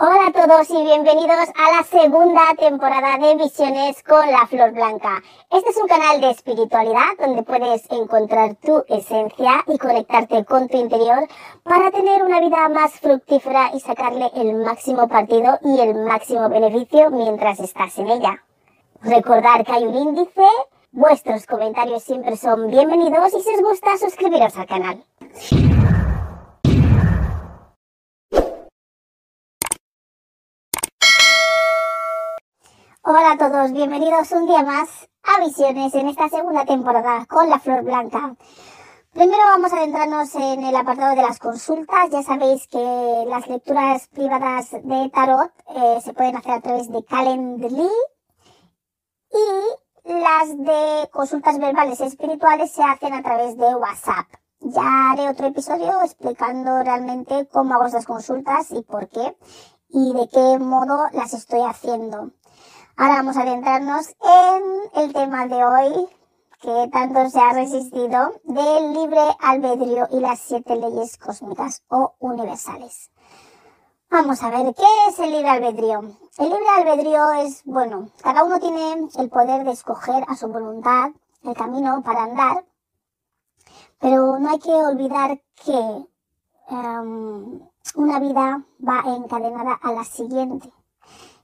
Hola a todos y bienvenidos a la segunda temporada de Visiones con la Flor Blanca. Este es un canal de espiritualidad donde puedes encontrar tu esencia y conectarte con tu interior para tener una vida más fructífera y sacarle el máximo partido y el máximo beneficio mientras estás en ella. Recordar que hay un índice, vuestros comentarios siempre son bienvenidos y si os gusta suscribiros al canal. Hola a todos, bienvenidos un día más a Visiones en esta segunda temporada con la Flor Blanca. Primero vamos a adentrarnos en el apartado de las consultas. Ya sabéis que las lecturas privadas de Tarot eh, se pueden hacer a través de Calendly y las de consultas verbales espirituales se hacen a través de WhatsApp. Ya haré otro episodio explicando realmente cómo hago estas consultas y por qué y de qué modo las estoy haciendo. Ahora vamos a adentrarnos en el tema de hoy que tanto se ha resistido del libre albedrío y las siete leyes cósmicas o universales. Vamos a ver, ¿qué es el libre albedrío? El libre albedrío es, bueno, cada uno tiene el poder de escoger a su voluntad el camino para andar, pero no hay que olvidar que em, una vida va encadenada a la siguiente.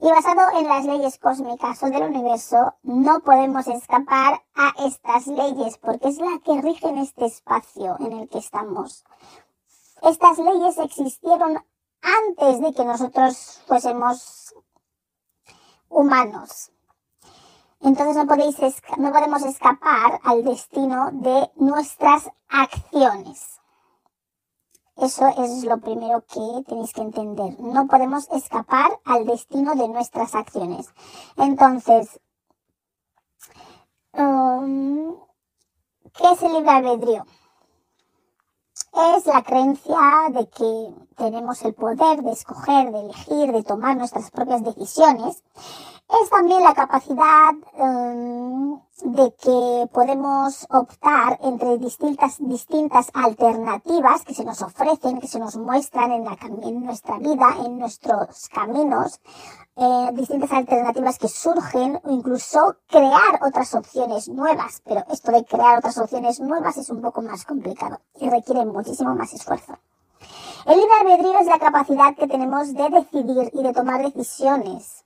Y basado en las leyes cósmicas o del universo, no podemos escapar a estas leyes porque es la que rige en este espacio en el que estamos. Estas leyes existieron antes de que nosotros fuésemos humanos. Entonces no, podéis, no podemos escapar al destino de nuestras acciones. Eso es lo primero que tenéis que entender. No podemos escapar al destino de nuestras acciones. Entonces, um, ¿qué es el libre albedrío? Es la creencia de que tenemos el poder de escoger, de elegir, de tomar nuestras propias decisiones es también la capacidad em, de que podemos optar entre distintas, distintas alternativas que se nos ofrecen, que se nos muestran en, la, en nuestra vida, en nuestros caminos, eh, distintas alternativas que surgen o incluso crear otras opciones nuevas. Pero esto de crear otras opciones nuevas es un poco más complicado y requiere muchísimo más esfuerzo. El libre albedrío es la capacidad que tenemos de decidir y de tomar decisiones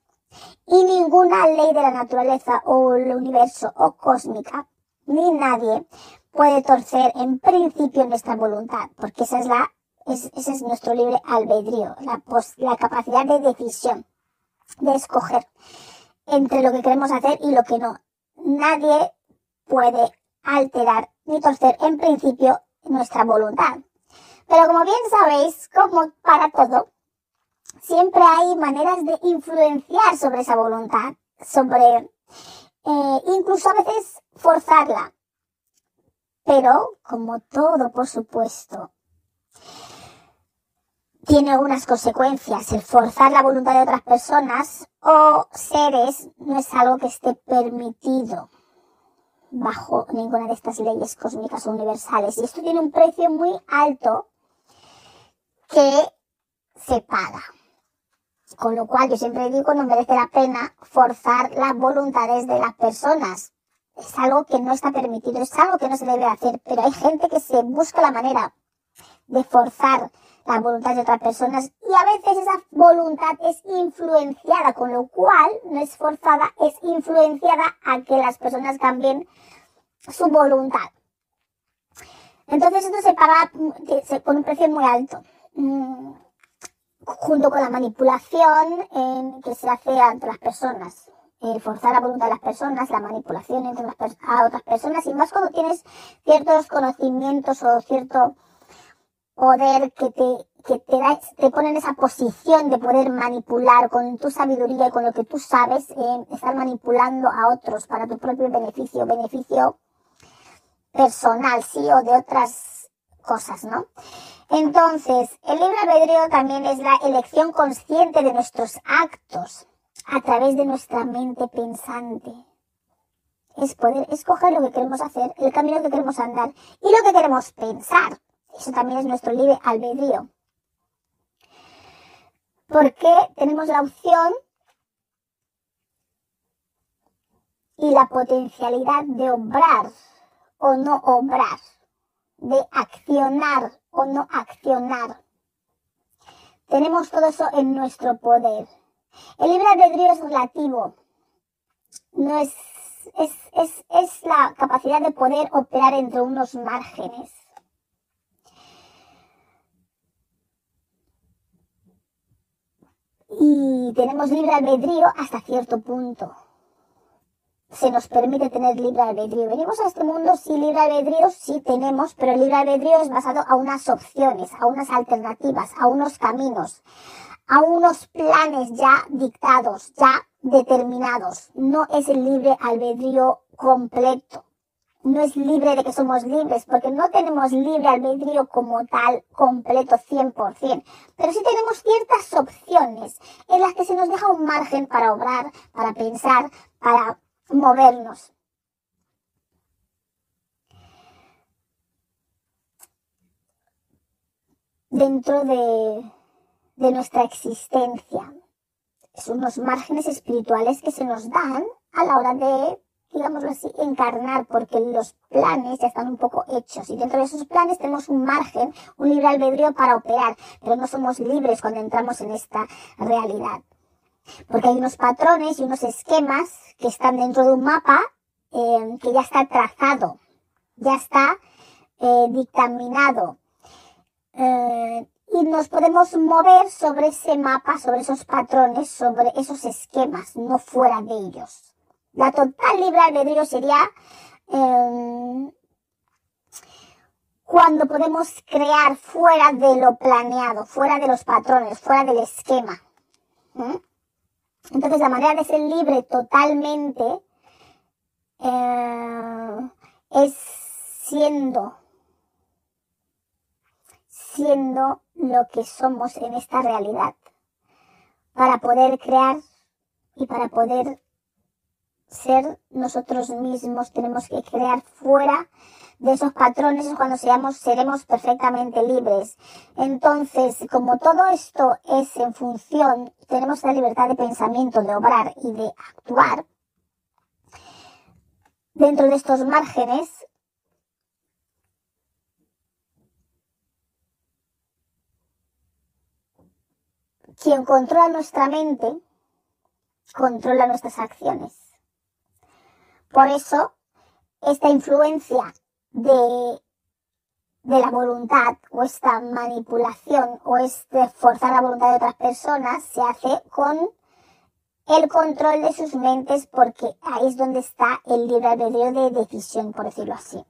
y ninguna ley de la naturaleza o el universo o cósmica, ni nadie puede torcer en principio nuestra voluntad, porque esa es la, ese es nuestro libre albedrío, la capacidad de decisión, de escoger entre lo que queremos hacer y lo que no. Nadie puede alterar ni torcer en principio nuestra voluntad. Pero como bien sabéis, como para todo, siempre hay maneras de influenciar sobre esa voluntad, sobre eh, incluso a veces forzarla. Pero, como todo, por supuesto, tiene algunas consecuencias. El forzar la voluntad de otras personas o seres no es algo que esté permitido bajo ninguna de estas leyes cósmicas o universales. Y esto tiene un precio muy alto que se paga. Con lo cual yo siempre digo, no merece la pena forzar las voluntades de las personas. Es algo que no está permitido, es algo que no se debe hacer, pero hay gente que se busca la manera de forzar la voluntad de otras personas y a veces esa voluntad es influenciada, con lo cual no es forzada, es influenciada a que las personas cambien su voluntad. Entonces esto se paga con un precio muy alto. Junto con la manipulación que se hace entre las personas. El forzar la voluntad de las personas, la manipulación entre las a otras personas, y más cuando tienes ciertos conocimientos o cierto poder que te, que te, da, te pone en esa posición de poder manipular con tu sabiduría y con lo que tú sabes, eh, estar manipulando a otros para tu propio beneficio, beneficio personal, sí, o de otras cosas, ¿no? Entonces, el libre albedrío también es la elección consciente de nuestros actos a través de nuestra mente pensante. Es poder escoger lo que queremos hacer, el camino que queremos andar y lo que queremos pensar. Eso también es nuestro libre albedrío. Porque tenemos la opción y la potencialidad de obrar o no obrar, de accionar o no accionar. Tenemos todo eso en nuestro poder. El libre albedrío es relativo. No es, es, es, es la capacidad de poder operar entre unos márgenes. Y tenemos libre albedrío hasta cierto punto se nos permite tener libre albedrío. Venimos a este mundo sin libre albedrío, sí tenemos, pero el libre albedrío es basado a unas opciones, a unas alternativas, a unos caminos, a unos planes ya dictados, ya determinados. No es el libre albedrío completo. No es libre de que somos libres, porque no tenemos libre albedrío como tal, completo, 100%. Pero sí tenemos ciertas opciones en las que se nos deja un margen para obrar, para pensar, para movernos. Dentro de, de nuestra existencia. Son unos márgenes espirituales que se nos dan a la hora de, digámoslo así, encarnar, porque los planes ya están un poco hechos. Y dentro de esos planes tenemos un margen, un libre albedrío para operar, pero no somos libres cuando entramos en esta realidad. Porque hay unos patrones y unos esquemas que están dentro de un mapa eh, que ya está trazado, ya está eh, dictaminado. Eh, y nos podemos mover sobre ese mapa, sobre esos patrones, sobre esos esquemas, no fuera de ellos. La total libre albedrío sería cuando podemos crear fuera de lo planeado, fuera de los patrones, fuera del esquema. Entonces la manera de ser libre totalmente eh, es siendo, siendo lo que somos en esta realidad. Para poder crear y para poder ser nosotros mismos tenemos que crear fuera de esos patrones es cuando seamos, seremos perfectamente libres. Entonces, como todo esto es en función, tenemos la libertad de pensamiento, de obrar y de actuar, dentro de estos márgenes, quien controla nuestra mente, controla nuestras acciones. Por eso, esta influencia de, de la voluntad o esta manipulación o este forzar la voluntad de otras personas se hace con el control de sus mentes porque ahí es donde está el libre albedrío de decisión, por decirlo así.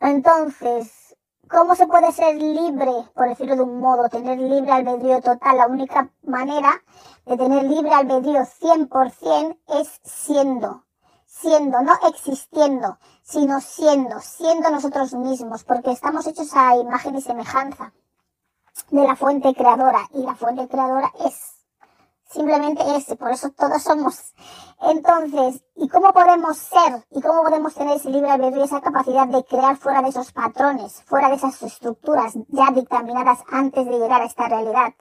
Entonces, ¿cómo se puede ser libre, por decirlo de un modo, tener libre albedrío total? La única manera de tener libre albedrío 100% es siendo, siendo, no existiendo, sino siendo, siendo nosotros mismos, porque estamos hechos a imagen y semejanza de la fuente creadora y la fuente creadora es simplemente ese, por eso todos somos. Entonces, ¿y cómo podemos ser y cómo podemos tener ese libre albedrío, esa capacidad de crear fuera de esos patrones, fuera de esas estructuras ya dictaminadas antes de llegar a esta realidad?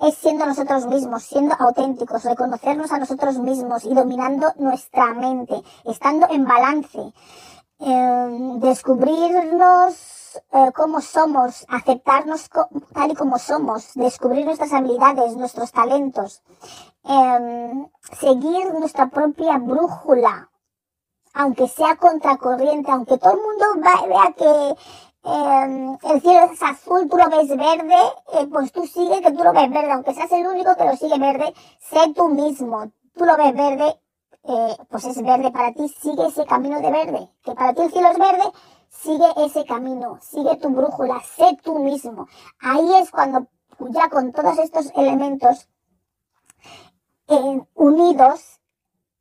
es siendo nosotros mismos, siendo auténticos, reconocernos a nosotros mismos y dominando nuestra mente, estando en balance, em, descubrirnos eh, cómo somos, aceptarnos tal y como somos, descubrir nuestras habilidades, nuestros talentos, em, seguir nuestra propia brújula, aunque sea contracorriente, aunque todo el mundo vea que Em, el cielo es azul, tú lo ves verde, eh, pues tú sigue que tú lo ves verde, aunque seas el único que lo sigue verde, sé tú mismo, tú lo ves verde, eh, pues es verde para ti, sigue ese camino de verde, que para ti el cielo es verde, sigue ese camino, sigue tu brújula, sé tú mismo. Ahí es cuando ya con todos estos elementos eh, unidos,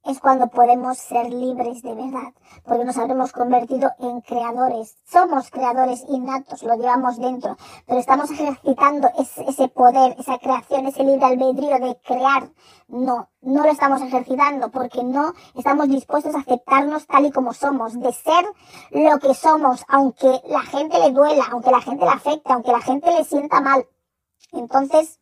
es cuando podemos ser libres de verdad, porque nos habremos convertido en creadores. Somos creadores innatos, lo llevamos dentro, pero estamos ejercitando ese, poder, esa creación, ese libre albedrío de crear. No, no lo estamos ejercitando porque no estamos dispuestos a aceptarnos tal y como somos, de ser lo que somos, aunque la gente le duela, aunque la gente le afecte, aunque la gente le sienta mal. Entonces,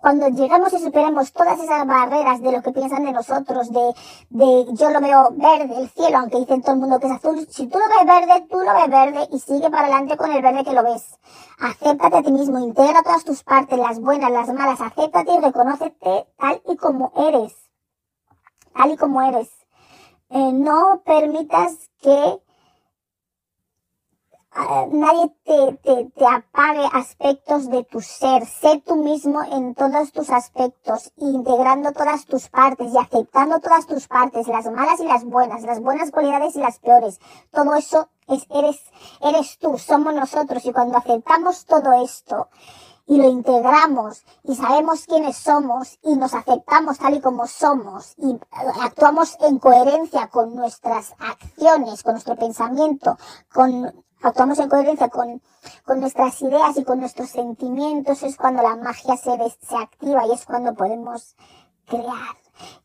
cuando llegamos y superemos todas esas barreras de lo que piensan de nosotros, de, de yo lo veo verde, el cielo, aunque dicen todo el mundo que es azul, si tú lo ves verde, tú lo ves verde y sigue para adelante con el verde que lo ves. Acéptate a ti mismo, integra todas tus partes, las buenas, las malas, acéptate y reconócete tal y como eres. Tal y como eres. Eh, no permitas que nadie te, te, te, apague aspectos de tu ser. Sé tú mismo en todos tus aspectos, integrando todas tus partes y aceptando todas tus partes, las malas y las buenas, las buenas cualidades y las peores. Todo eso es, eres, eres tú, somos nosotros. Y cuando aceptamos todo esto, y lo integramos y sabemos quiénes somos y nos aceptamos tal y como somos y actuamos en coherencia con nuestras acciones, con nuestro pensamiento, con actuamos en coherencia con, con nuestras ideas y con nuestros sentimientos, es cuando la magia se, se activa y es cuando podemos crear.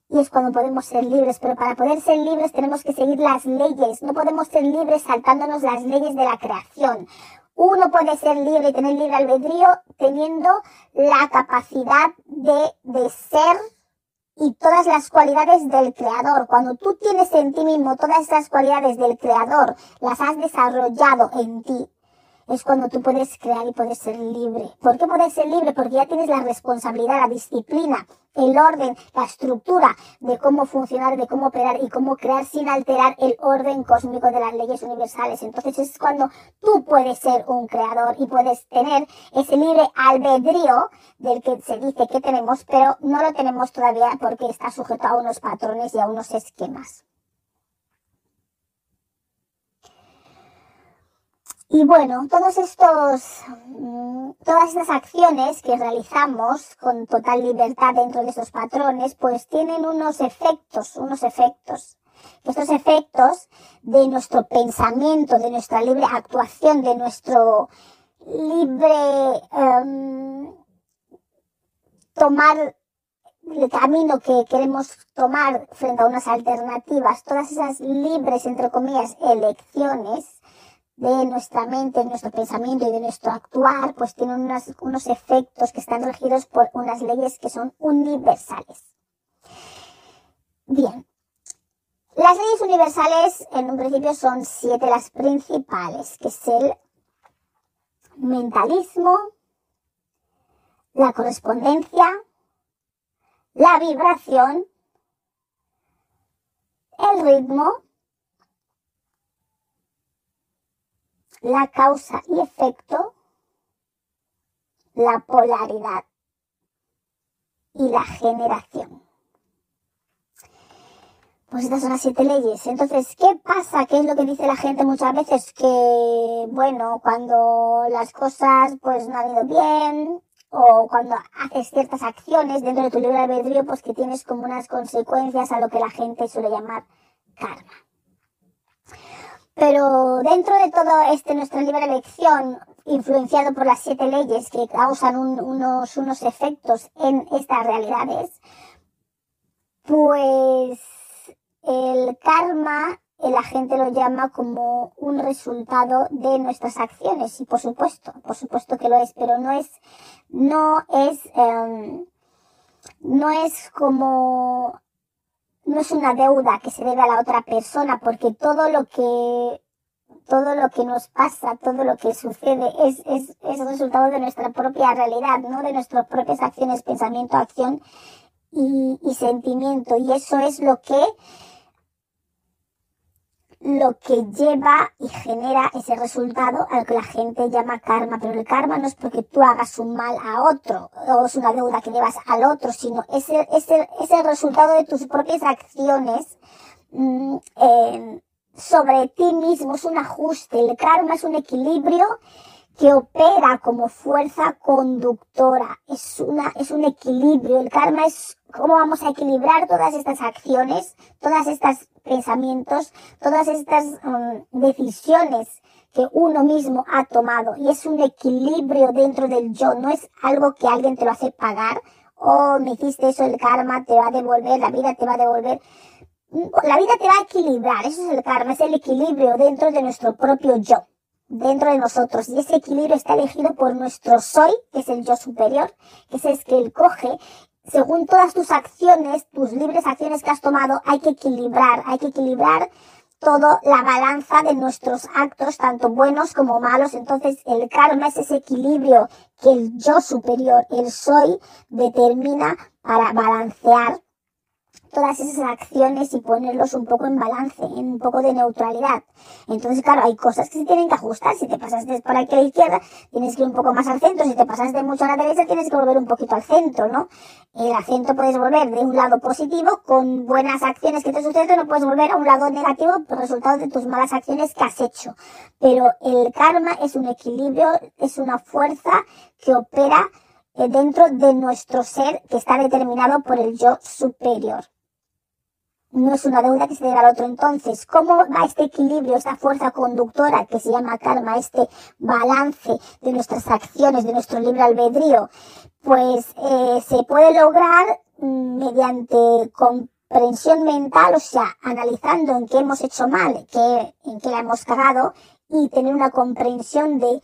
Y es cuando podemos ser libres, pero para poder ser libres tenemos que seguir las leyes. No podemos ser libres saltándonos las leyes de la creación. Uno puede ser libre y tener libre albedrío teniendo la capacidad de, de ser y todas las cualidades del creador. Cuando tú tienes en ti mismo todas esas cualidades del creador, las has desarrollado en ti, es cuando tú puedes crear y puedes ser libre. ¿Por qué puedes ser libre? Porque ya tienes la responsabilidad, la disciplina, el orden, la estructura de cómo funcionar, de cómo operar y cómo crear sin alterar el orden cósmico de las leyes universales. Entonces es cuando tú puedes ser un creador y puedes tener ese libre albedrío del que se dice que tenemos, pero no lo tenemos todavía porque está sujeto a unos patrones y a unos esquemas. Y bueno, todos estos, mm, todas estas acciones que realizamos con total libertad dentro de esos patrones, pues tienen unos efectos, unos efectos. Estos efectos de nuestro pensamiento, de nuestra libre actuación, de nuestro libre um, tomar el camino que queremos tomar frente a unas alternativas, todas esas libres, entre comillas, elecciones, de nuestra mente, de nuestro pensamiento y de nuestro actuar, pues tienen unos, unos efectos que están regidos por unas leyes que son universales. Bien. Las leyes universales en un principio son siete las principales, que es el mentalismo, la correspondencia, la vibración, el ritmo, la causa y efecto, la polaridad y la generación. Pues estas son las siete leyes. Entonces, ¿qué pasa? ¿Qué es lo que dice la gente muchas veces? Que, bueno, cuando las cosas pues no han ido bien, o cuando haces ciertas acciones dentro de tu libre albedrío, pues que tienes como unas consecuencias a lo que la gente suele llamar karma. Pero dentro de todo este nuestra libre elección, influenciado por las siete leyes que causan unos, unos efectos en estas realidades, pues el karma la gente lo llama como un resultado de nuestras acciones. Y por supuesto, por supuesto que lo es, pero no es, no es, em, no es como no es una deuda que se debe a la otra persona, porque todo lo que todo lo que nos pasa, todo lo que sucede es, es, es resultado de nuestra propia realidad, ¿no? De nuestras propias acciones, pensamiento, acción y, y sentimiento. Y eso es lo que lo que lleva y genera ese resultado a lo que la gente llama karma. Pero el karma no es porque tú hagas un mal a otro o es una deuda que llevas al otro, sino es el, es el, resultado de tus propias acciones mm, sobre ti mismo, es un ajuste. El karma es un equilibrio que opera como fuerza conductora. Es una, es un equilibrio. El karma es cómo vamos a equilibrar todas estas acciones, todas estas pensamientos, todas estas um, decisiones que uno mismo ha tomado. Y es un equilibrio dentro del yo. No es algo que alguien te lo hace pagar o me hiciste eso, el karma te va a devolver, la vida te va a devolver. La vida te va a equilibrar. Eso es el karma. Es el equilibrio dentro de nuestro propio yo dentro de nosotros y ese equilibrio está elegido por nuestro soy, que es el yo superior, que es el que él coge. Según todas tus acciones, tus libres acciones que has tomado, hay que equilibrar, hay que equilibrar todo la balanza de nuestros actos, tanto buenos como malos. Entonces, el karma es ese equilibrio que el yo superior, el soy, determina para balancear todas esas acciones y ponerlos un poco en balance, en un poco de neutralidad. Entonces, claro, hay cosas que se tienen que ajustar. Si te pasas de por aquí a la izquierda, tienes que ir un poco más al centro. Si te pasas de mucho a la derecha, tienes que volver un poquito al centro, ¿no? El acento puedes volver de un lado positivo con buenas acciones que te suceden, no puedes volver a un lado negativo por resultado de tus malas acciones que has hecho. Pero el karma es un equilibrio, es una fuerza que opera eh, dentro de nuestro ser que está determinado por el yo superior no es una deuda que se debe al otro. Entonces, ¿cómo va este equilibrio, esta fuerza conductora que se llama karma, este balance de nuestras acciones, de nuestro libre albedrío? Pues eh, se puede lograr mm, mediante comprensión mental, o sea, analizando en qué hemos hecho mal, qué, en qué la hemos cagado y tener una comprensión de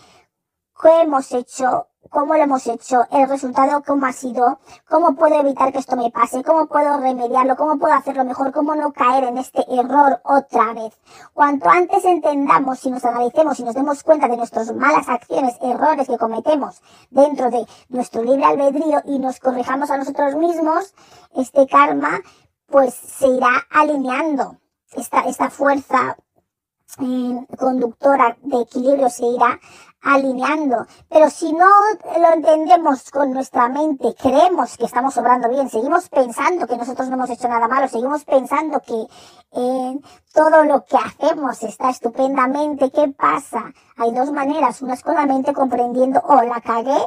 qué hemos hecho cómo lo hemos hecho, el resultado cómo ha sido, cómo puedo evitar que esto me pase, cómo puedo remediarlo, cómo puedo hacerlo mejor, cómo no caer en este error otra vez. Cuanto antes entendamos, y nos analicemos y nos demos cuenta de nuestras malas acciones, errores que cometemos dentro de nuestro libre albedrío y nos corrijamos a nosotros mismos, este karma pues se irá alineando. Esta, esta fuerza eh, conductora de equilibrio se irá alineando. Pero si no lo entendemos con nuestra mente, creemos que estamos obrando bien, seguimos pensando que nosotros no hemos hecho nada malo, seguimos pensando que eh, todo lo que hacemos está estupendamente, ¿qué pasa? Hay dos maneras, una es con la mente comprendiendo, oh, la cagué,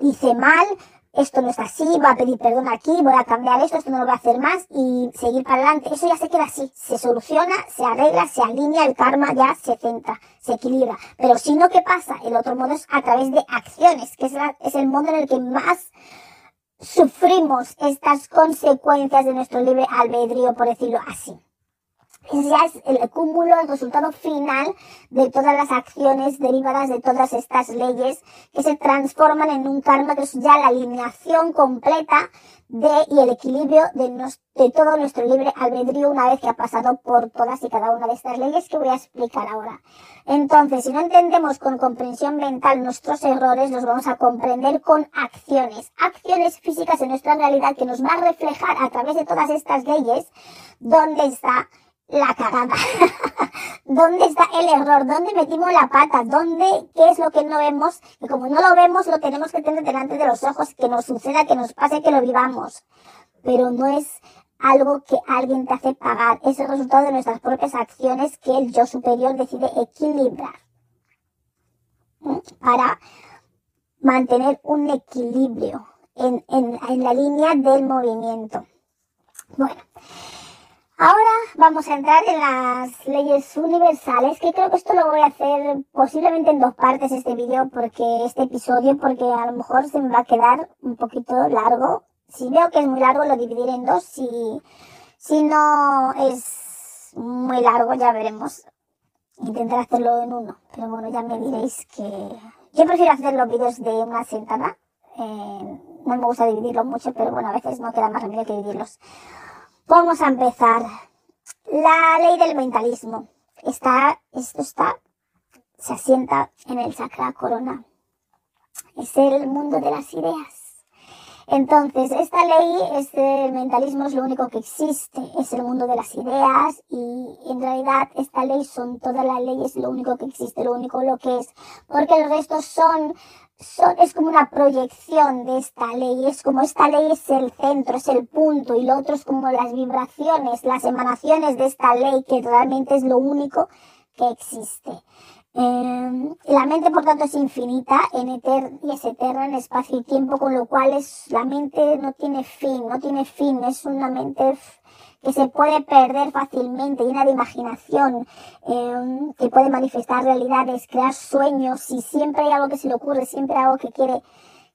hice mal, esto no es así, voy a pedir perdón aquí, voy a cambiar esto, esto no lo voy a hacer más y seguir para adelante. Eso ya se queda así, se soluciona, se arregla, se alinea, el karma ya se centra, se equilibra. Pero si no, ¿qué pasa? El otro modo es a través de acciones, que es, es el modo en el que más sufrimos estas consecuencias de nuestro libre albedrío, por decirlo así ya es el cúmulo, el resultado final de todas las acciones derivadas de todas estas leyes que se transforman en un karma que es ya la alineación completa de y el equilibrio de, de todo nuestro libre albedrío una vez que ha pasado por todas y cada una de estas leyes que voy a explicar ahora. Entonces, si no entendemos con comprensión mental nuestros errores, los vamos a comprender con acciones, acciones físicas en nuestra realidad que nos va a reflejar a través de todas estas leyes dónde está la cagada. ¿Dónde está el error? ¿Dónde metimos la pata? ¿Dónde, qué es lo que no vemos? Y como no lo vemos, lo tenemos que tener delante de los ojos, que nos suceda, que nos pase, que lo vivamos. Pero no es algo que alguien te hace pagar. Es el resultado de nuestras propias acciones que el yo superior decide equilibrar. Para mantener un equilibrio en, en, en la línea del movimiento. Bueno. Ahora vamos a entrar en las leyes universales, que creo que esto lo voy a hacer posiblemente en dos partes este vídeo, porque este episodio, porque a lo mejor se me va a quedar un poquito largo. Si veo que es muy largo, lo dividiré en dos. Si, si no es muy largo, ya veremos. Intentaré hacerlo en uno. Pero bueno, ya me diréis que yo prefiero hacer los vídeos de una sentada. Eh, no me gusta dividirlos mucho, pero bueno, a veces no queda más remedio que dividirlos. Vamos a empezar. La ley del mentalismo. Está, esto está, se asienta en el chakra corona. Es el mundo de las ideas. Entonces, esta ley, este mentalismo es lo único que existe, es el mundo de las ideas y en realidad esta ley son todas las leyes, lo único que existe, lo único lo que es, porque el resto son es como una proyección de esta ley, es como esta ley es el centro, es el punto y lo otro es como las vibraciones, las emanaciones de esta ley que realmente es lo único que existe. Eh, la mente, por tanto, es infinita en eter y es eterna en espacio y tiempo, con lo cual es, la mente no tiene fin, no tiene fin, es una mente que se puede perder fácilmente, llena de imaginación, eh, que puede manifestar realidades, crear sueños, y siempre hay algo que se le ocurre, siempre hay algo que quiere,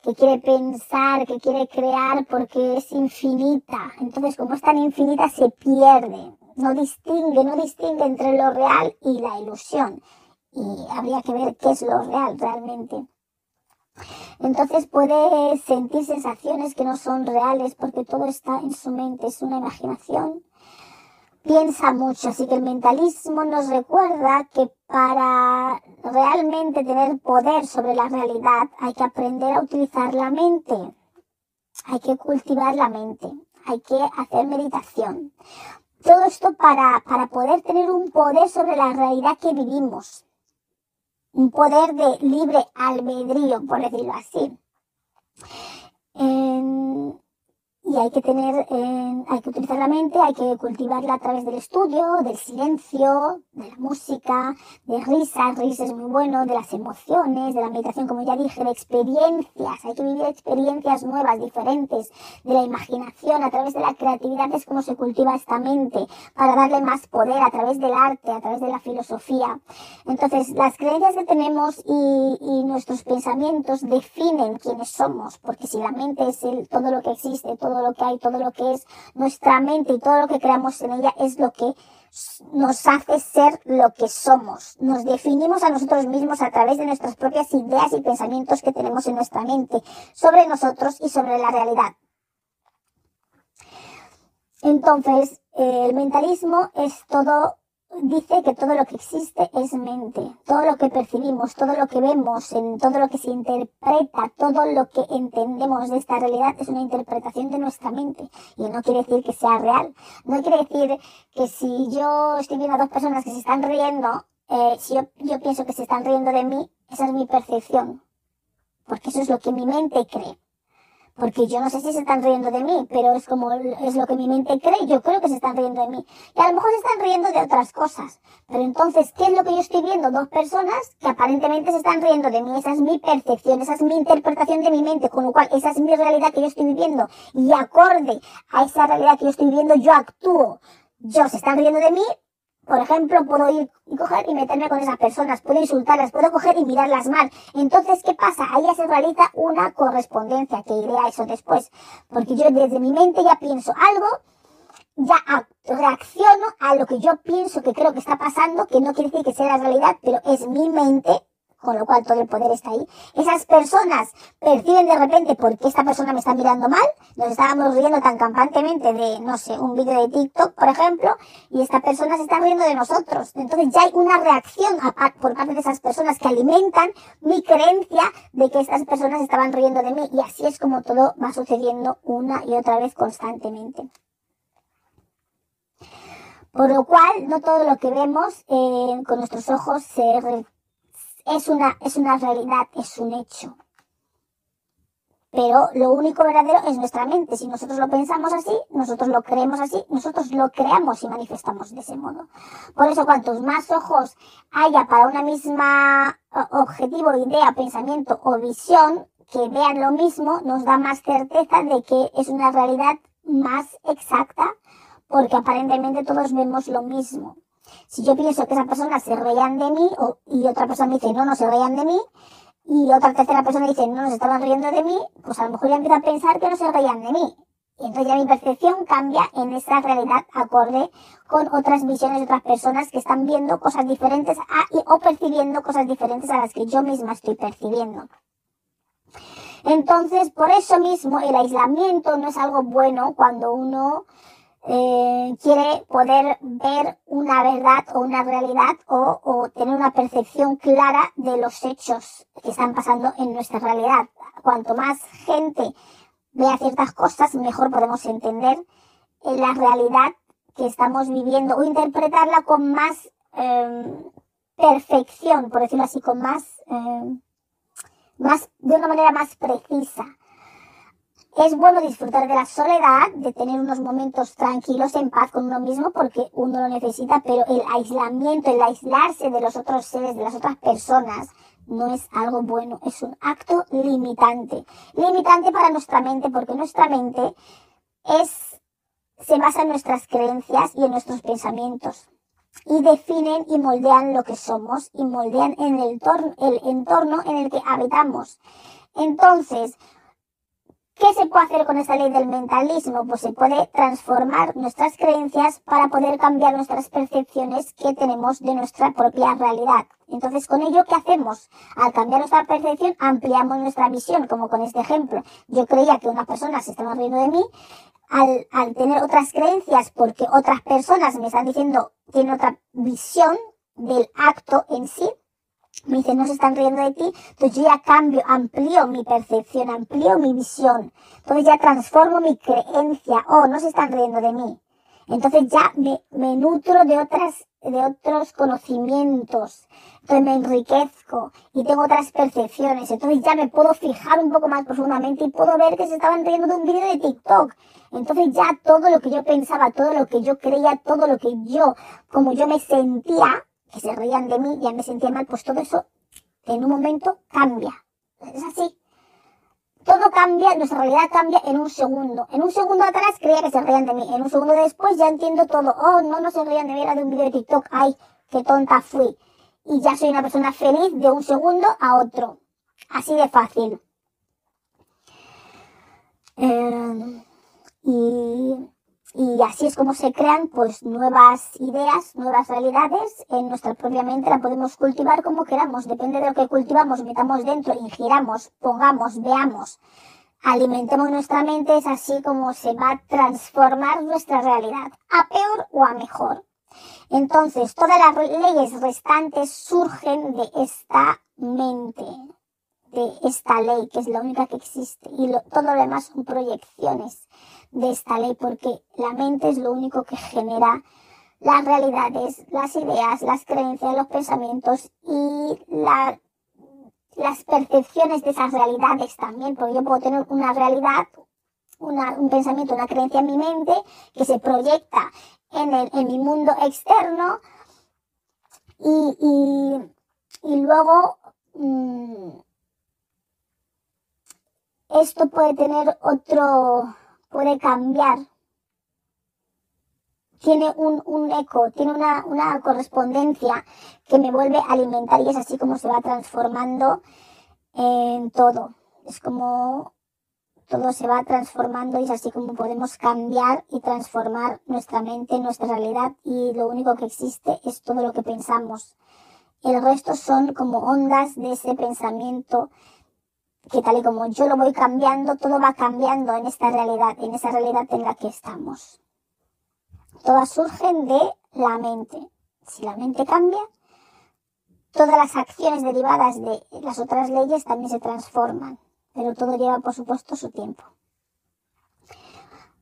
que quiere pensar, que quiere crear, porque es infinita. Entonces, como es tan infinita, se pierde, no distingue, no distingue entre lo real y la ilusión y habría que ver qué es lo real realmente. Entonces puede sentir sensaciones que no son reales porque todo está en su mente, es una imaginación. Piensa mucho, así que el mentalismo nos recuerda que para realmente tener poder sobre la realidad hay que aprender a utilizar la mente, hay que cultivar la mente, hay que hacer meditación. Todo esto para, para poder tener un poder sobre la realidad que vivimos un poder de libre albedrío, por decirlo así. Y hay que tener, hay que utilizar la mente, hay que cultivarla a través del estudio, del silencio, de la música, de risas, risas muy bueno, de las emociones, de la meditación, como ya dije, de experiencias, hay que vivir experiencias nuevas, diferentes, de la imaginación, a través de la creatividad es como se cultiva esta mente, para darle más poder a través del arte, a través de la filosofía. Entonces, las creencias que tenemos y, y nuestros pensamientos definen quiénes somos, porque si la mente es el, todo lo que existe, todo lo que hay, todo lo que es nuestra mente y todo lo que creamos en ella es lo que nos hace ser lo que somos. Nos definimos a nosotros mismos a través de nuestras propias ideas y pensamientos que tenemos en nuestra mente sobre nosotros y sobre la realidad. Entonces, el mentalismo es todo dice que todo lo que existe es mente, todo lo que percibimos, todo lo que vemos, en todo lo que se interpreta, todo lo que entendemos de esta realidad es una interpretación de nuestra mente. Y no quiere decir que sea real, no quiere decir que si yo estoy viendo a dos personas que se están riendo, eh, si yo, yo pienso que se están riendo de mí, esa es mi percepción, porque eso es lo que mi mente cree porque yo no sé si se están riendo de mí, pero es como es lo que mi mente cree, yo creo que se están riendo de mí. Y a lo mejor se están riendo de otras cosas. Pero entonces, ¿qué es lo que yo estoy viendo? Dos personas que aparentemente se están riendo de mí, esa es mi percepción, esa es mi interpretación de mi mente, con lo cual esa es mi realidad que yo estoy viviendo. Y acorde a esa realidad que yo estoy viviendo, yo actúo. Yo se están riendo de mí, por ejemplo, puedo ir y coger y meterme con esas personas, puedo insultarlas, puedo coger y mirarlas mal. Entonces, ¿qué pasa? Ahí ya se realiza una correspondencia, que iré a eso después. Porque yo desde mi mente ya pienso algo, ya reacciono a lo que yo pienso que creo que está pasando, que no quiere decir que sea la realidad, pero es mi mente con lo cual todo el poder está ahí. Esas personas perciben de repente por qué esta persona me está mirando mal. Nos estábamos riendo tan campantemente de, no sé, un vídeo de TikTok, por ejemplo, y esta persona se está riendo de nosotros. Entonces ya hay una reacción por parte de esas personas que alimentan mi creencia de que estas personas estaban riendo de mí. Y así es como todo va sucediendo una y otra vez constantemente. Por lo cual, no todo lo que vemos eh, con nuestros ojos se, es una, es una realidad, es un hecho. Pero lo único verdadero es nuestra mente. Si nosotros lo pensamos así, nosotros lo creemos así, nosotros lo creamos y manifestamos de ese modo. Por eso, cuantos más ojos haya para una misma objetivo, idea, pensamiento o visión, que vean lo mismo, nos da más certeza de que es una realidad más exacta, porque aparentemente todos vemos lo mismo. Si yo pienso que esas personas se reían de mí y otra persona dice, no, no se reían de mí, y otra tercera persona dice, no, no se estaban riendo de mí, pues a lo mejor ya empiezo a pensar que no se reían de mí. Y entonces ya mi percepción cambia en esa realidad acorde con otras visiones de otras personas que están viendo cosas diferentes a, o percibiendo cosas diferentes a las que yo misma estoy percibiendo. Entonces, por eso mismo, el aislamiento no es algo bueno cuando uno eh, quiere poder ver una verdad o una realidad o, tener una percepción clara de los hechos que están pasando en nuestra realidad. Cuanto más gente vea ciertas cosas, mejor podemos entender eh, la realidad que estamos viviendo o interpretarla con más eh, perfección, por decirlo así, con más, eh, más, de una manera más precisa. Es bueno disfrutar de la soledad, de tener unos momentos tranquilos, en paz con uno mismo, porque uno lo necesita, pero el aislamiento, el aislarse de los otros seres, de las otras personas, no es algo bueno, es un acto limitante. Limitante para nuestra mente, porque nuestra mente es, se basa en nuestras creencias y en nuestros pensamientos. Y definen y moldean lo que somos y moldean en el, el entorno en el que habitamos. Entonces, ¿Qué se puede hacer con esta ley del mentalismo? Pues se puede transformar nuestras creencias para poder cambiar nuestras percepciones que tenemos de nuestra propia realidad. Entonces, con ello, ¿qué hacemos? Al cambiar nuestra percepción, ampliamos nuestra visión, como con este ejemplo. Yo creía que una persona se estaba riendo de mí. Al, al tener otras creencias, porque otras personas me están diciendo, tienen otra visión del acto en sí, me dice, no se están riendo de ti, entonces yo ya cambio, amplío mi percepción, amplío mi visión, entonces ya transformo mi creencia, oh, no se están riendo de mí. Entonces ya me, me nutro de otras, de otros conocimientos, entonces me enriquezco y tengo otras percepciones, entonces ya me puedo fijar un poco más profundamente y puedo ver que se estaban riendo de un vídeo de TikTok. Entonces ya todo lo que yo pensaba, todo lo que yo creía, todo lo que yo, como yo me sentía, que se reían de mí, ya me sentía mal, pues todo eso en un momento cambia. Es así. Todo cambia, nuestra realidad cambia en un segundo. En un segundo atrás creía que se reían de mí. En un segundo después ya entiendo todo. Oh, no, no se reían de mí, era de un vídeo de TikTok. Ay, qué tonta fui. Y ya soy una persona feliz de un segundo a otro. Así de fácil. Eh, y y así es como se crean pues nuevas ideas, nuevas realidades en nuestra propia mente, la podemos cultivar como queramos, depende de lo que cultivamos, metamos dentro, ingiramos, pongamos, veamos, alimentemos nuestra mente, es así como se va a transformar nuestra realidad, a peor o a mejor. Entonces, todas las leyes restantes surgen de esta mente, de esta ley, que es la única que existe, y todo lo demás son proyecciones de esta ley, porque la mente es lo único que genera las realidades, las ideas, las creencias, los pensamientos y las percepciones de esas realidades también, porque yo puedo tener una realidad, un pensamiento, una creencia en mi mente que se proyecta en, el, en mi mundo externo y, y, y luego mmm, esto puede tener otro, puede cambiar. Tiene un, un eco, tiene una, una correspondencia que me vuelve a alimentar y es así como se va transformando en todo. Es como todo se va transformando y es así como podemos cambiar y transformar nuestra mente, nuestra realidad y lo único que existe es todo lo que pensamos. El resto son como ondas de ese pensamiento que tal y como yo lo voy cambiando, todo va cambiando en esta realidad, en esa realidad en la que estamos. Todas surgen de la mente. Si la mente cambia, todas las acciones derivadas de las otras leyes también se transforman, pero todo lleva, por supuesto, su tiempo.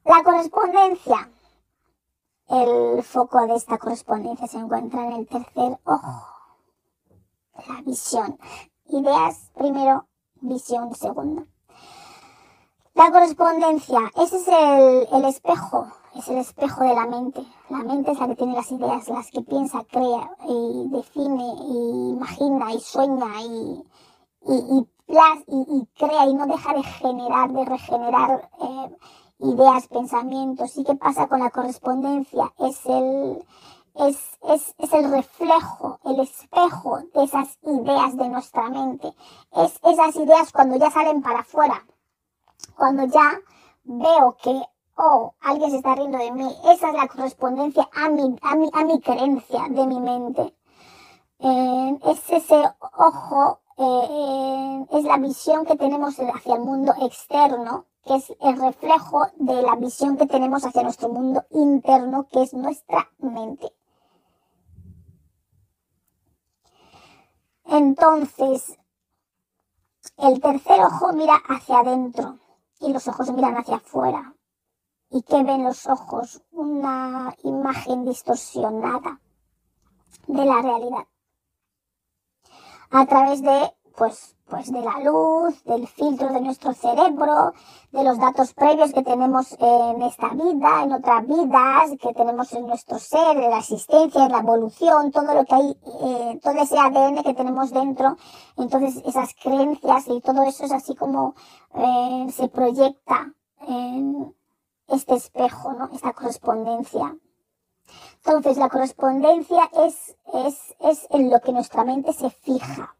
La correspondencia. El foco de esta correspondencia se encuentra en el tercer ojo, la visión. Ideas, primero, visión segunda. La correspondencia, ese es el, espejo, es el espejo de la mente. La mente es la que tiene las ideas, las que piensa, crea y define y imagina y sueña y, y crea y no deja de generar, de regenerar eh, ideas, pensamientos. ¿Y qué pasa con la correspondencia? Es el, es, es, es, el reflejo, el espejo de esas ideas de nuestra mente. Es esas ideas cuando ya salen para afuera, cuando ya veo que, oh, alguien se está riendo de mí. Esa es la correspondencia a mi, a mi, a mi creencia de mi mente. Eh, es ese ojo, eh, es la visión que tenemos hacia el mundo externo que es el reflejo de la visión que tenemos hacia nuestro mundo interno, que es nuestra mente. Entonces, el tercer ojo mira hacia adentro y los ojos miran hacia afuera. ¿Y qué ven los ojos? Una imagen distorsionada de la realidad. A través de, pues, pues de la luz, del filtro de nuestro cerebro, de los datos previos que tenemos en esta vida, en otras vidas, que tenemos en nuestro ser, en la existencia, en la evolución, todo lo que hay, eh, todo ese ADN que tenemos dentro. Entonces esas creencias y todo eso es así como eh, se proyecta en este espejo, ¿no? Esta correspondencia. Entonces la correspondencia es, es, es en lo que nuestra mente se fija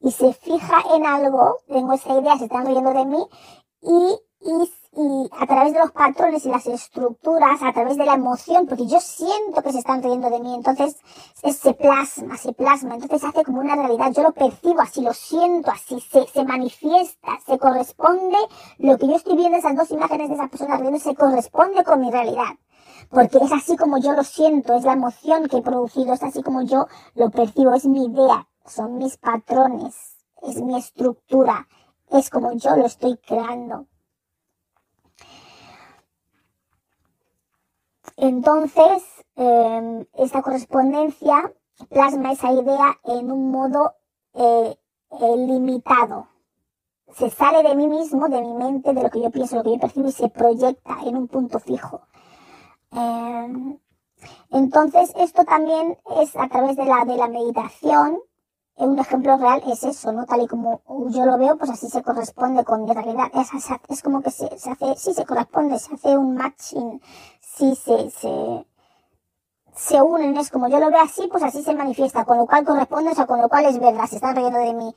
y se fija en algo, tengo esa idea, se están riendo de mí, y, y, y, a través de los patrones y las estructuras, a través de la emoción, porque yo siento que se están riendo de mí, entonces se plasma, se plasma, entonces se hace como una realidad, yo lo percibo así, lo siento así, se, se manifiesta, se corresponde, lo que yo estoy viendo, esas dos imágenes de esas personas riendo, se corresponde con mi realidad porque es así como yo lo siento, es la emoción que he producido, es así como yo lo percibo, es mi idea, son mis patrones, es mi estructura, es como yo lo estoy creando. Entonces, eh, esta correspondencia plasma esa idea en un modo eh, limitado. Se sale de mí mismo, de mi mente, de lo que yo pienso, lo que yo percibo y se proyecta en un punto fijo. Eh, entonces, esto también es a través de la, de la meditación, un ejemplo real es eso, ¿no? Tal y como yo lo veo, pues así se corresponde con mi realidad. Es, es como que se, se, hace, sí se corresponde, se hace un matching, sí se, se, se unen, es como yo lo veo así, pues así se manifiesta, con lo cual corresponde, o sea, con lo cual es verdad, se están riendo de mí.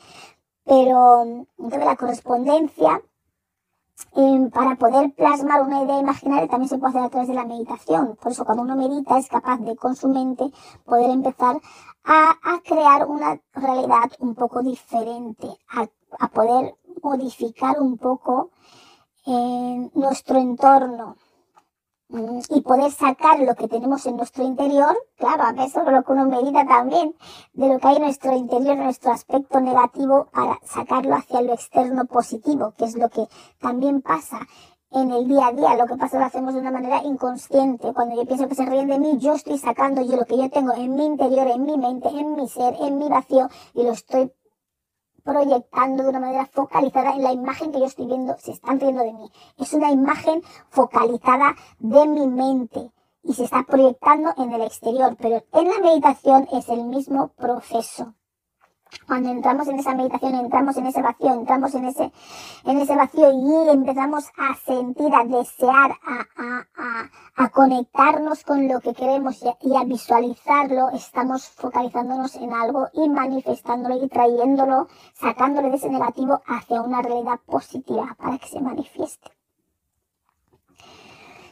Pero, entonces la correspondencia eh, para poder plasmar una idea imaginaria también se puede hacer a través de la meditación. Por eso cuando uno medita es capaz de con su mente poder empezar a, crear una realidad un poco diferente, a, poder modificar un poco eh, nuestro entorno y poder sacar lo que tenemos en nuestro interior, claro, a veces lo que uno medita también, de lo que hay en nuestro interior, nuestro aspecto negativo, para sacarlo hacia lo externo positivo, que es lo que también pasa en el día a día. Lo que pasa lo hacemos de una manera inconsciente. Cuando yo pienso que se ríen de mí, yo estoy sacando yo lo que yo tengo en mi interior, en mi mente, en mi ser, en mi vacío, y lo estoy proyectando de una manera focalizada en la imagen que yo estoy viendo, se están riendo de mí. Es una imagen focalizada de mi mente y se está proyectando en el exterior, pero en la meditación es el mismo proceso. Cuando entramos en esa meditación, entramos en ese vacío, entramos en ese, en ese vacío y empezamos a sentir, a desear, a, a, a, conectarnos con lo que queremos y a, visualizarlo, estamos focalizándonos en algo y manifestándolo y trayéndolo, sacándole de ese negativo hacia una realidad positiva para que se manifieste.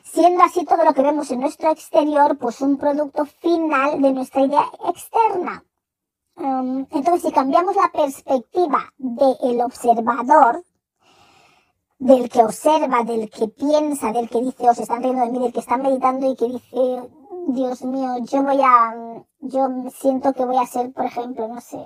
Siendo así todo lo que vemos en nuestro exterior, pues un producto final de nuestra idea externa Um, entonces, si cambiamos la perspectiva del observador, del que observa, del que piensa, del que dice, o se están riendo de mí, del que está meditando y que dice, Dios mío, yo voy a, yo siento que voy a ser, por ejemplo, no sé,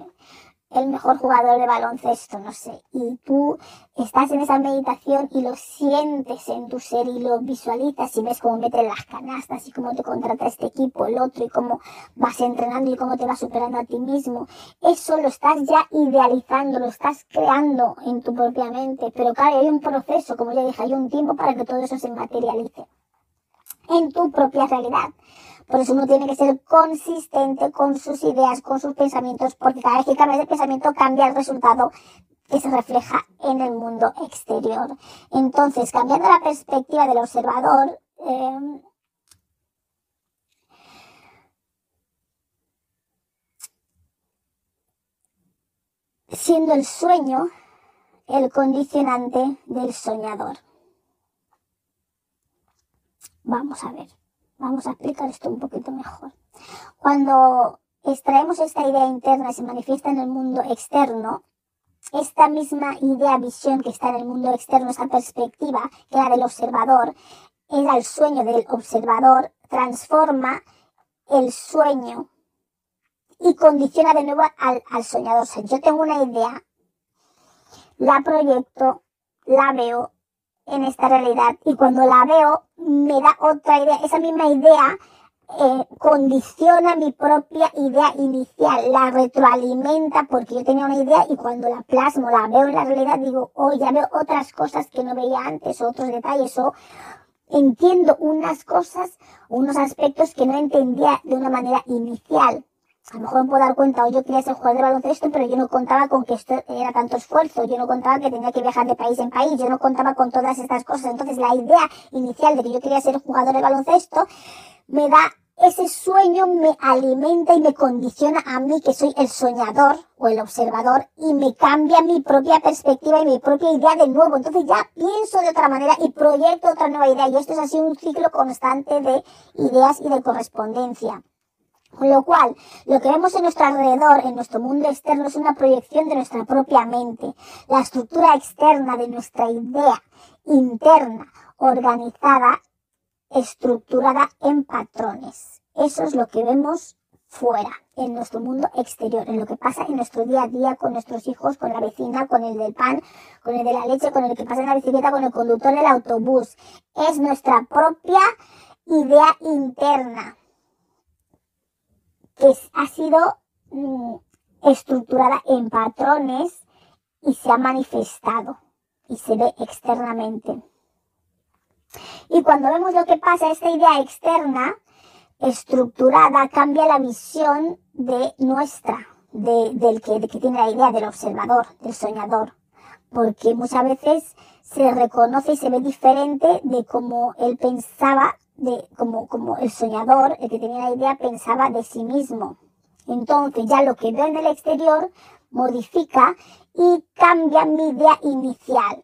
el mejor jugador de baloncesto, no sé, y tú estás en esa meditación y lo sientes en tu ser y lo visualizas y ves cómo meten las canastas y cómo te contrata este equipo, el otro y cómo vas entrenando y cómo te vas superando a ti mismo. Eso lo estás ya idealizando, lo estás creando en tu propia mente, pero claro, hay un proceso, como ya dije, hay un tiempo para que todo eso se materialice en tu propia realidad. Por eso uno tiene que ser consistente con sus ideas, con sus pensamientos, porque cada vez que cambia de pensamiento cambia el resultado que se refleja en el mundo exterior. Entonces, cambiando la perspectiva del observador, eh, siendo el sueño el condicionante del soñador. Vamos a ver. Vamos a explicar esto un poquito mejor. Cuando extraemos esta idea interna y se manifiesta en el mundo externo, esta misma idea, visión que está en el mundo externo, esta perspectiva que era del observador, era el sueño del observador, transforma el sueño y condiciona de nuevo al, al soñador. O sea, yo tengo una idea, la proyecto, la veo, en esta realidad y cuando la veo me da otra idea, esa misma idea eh, condiciona mi propia idea inicial, la retroalimenta porque yo tenía una idea y cuando la plasmo, la veo en la realidad, digo, oh, ya veo otras cosas que no veía antes, otros detalles, o entiendo unas cosas, unos aspectos que no entendía de una manera inicial. A lo mejor me puedo dar cuenta, o yo quería ser jugador de baloncesto, pero yo no contaba con que esto era tanto esfuerzo, yo no contaba que tenía que viajar de país en país, yo no contaba con todas estas cosas. Entonces la idea inicial de que yo quería ser jugador de baloncesto me da ese sueño me alimenta y me condiciona a mí que soy el soñador o el observador y me cambia mi propia perspectiva y mi propia idea de nuevo. Entonces ya pienso de otra manera y proyecto otra nueva idea y esto es así un ciclo constante de ideas y de correspondencia. Con lo cual, lo que vemos en nuestro alrededor, en nuestro mundo externo, es una proyección de nuestra propia mente. La estructura externa de nuestra idea interna, organizada, estructurada en patrones. Eso es lo que vemos fuera, en nuestro mundo exterior, en lo que pasa en nuestro día a día con nuestros hijos, con la vecina, con el del pan, con el de la leche, con el que pasa en la bicicleta, con el conductor del autobús. Es nuestra propia idea interna que ha sido mm, estructurada en patrones y se ha manifestado y se ve externamente. Y cuando vemos lo que pasa, esta idea externa, estructurada, cambia la visión de nuestra, de, del que, que tiene la idea, del observador, del soñador. Porque muchas veces se reconoce y se ve diferente de cómo él pensaba, de como, como el soñador, el que tenía la idea, pensaba de sí mismo. Entonces ya lo que veo en el exterior modifica y cambia mi idea inicial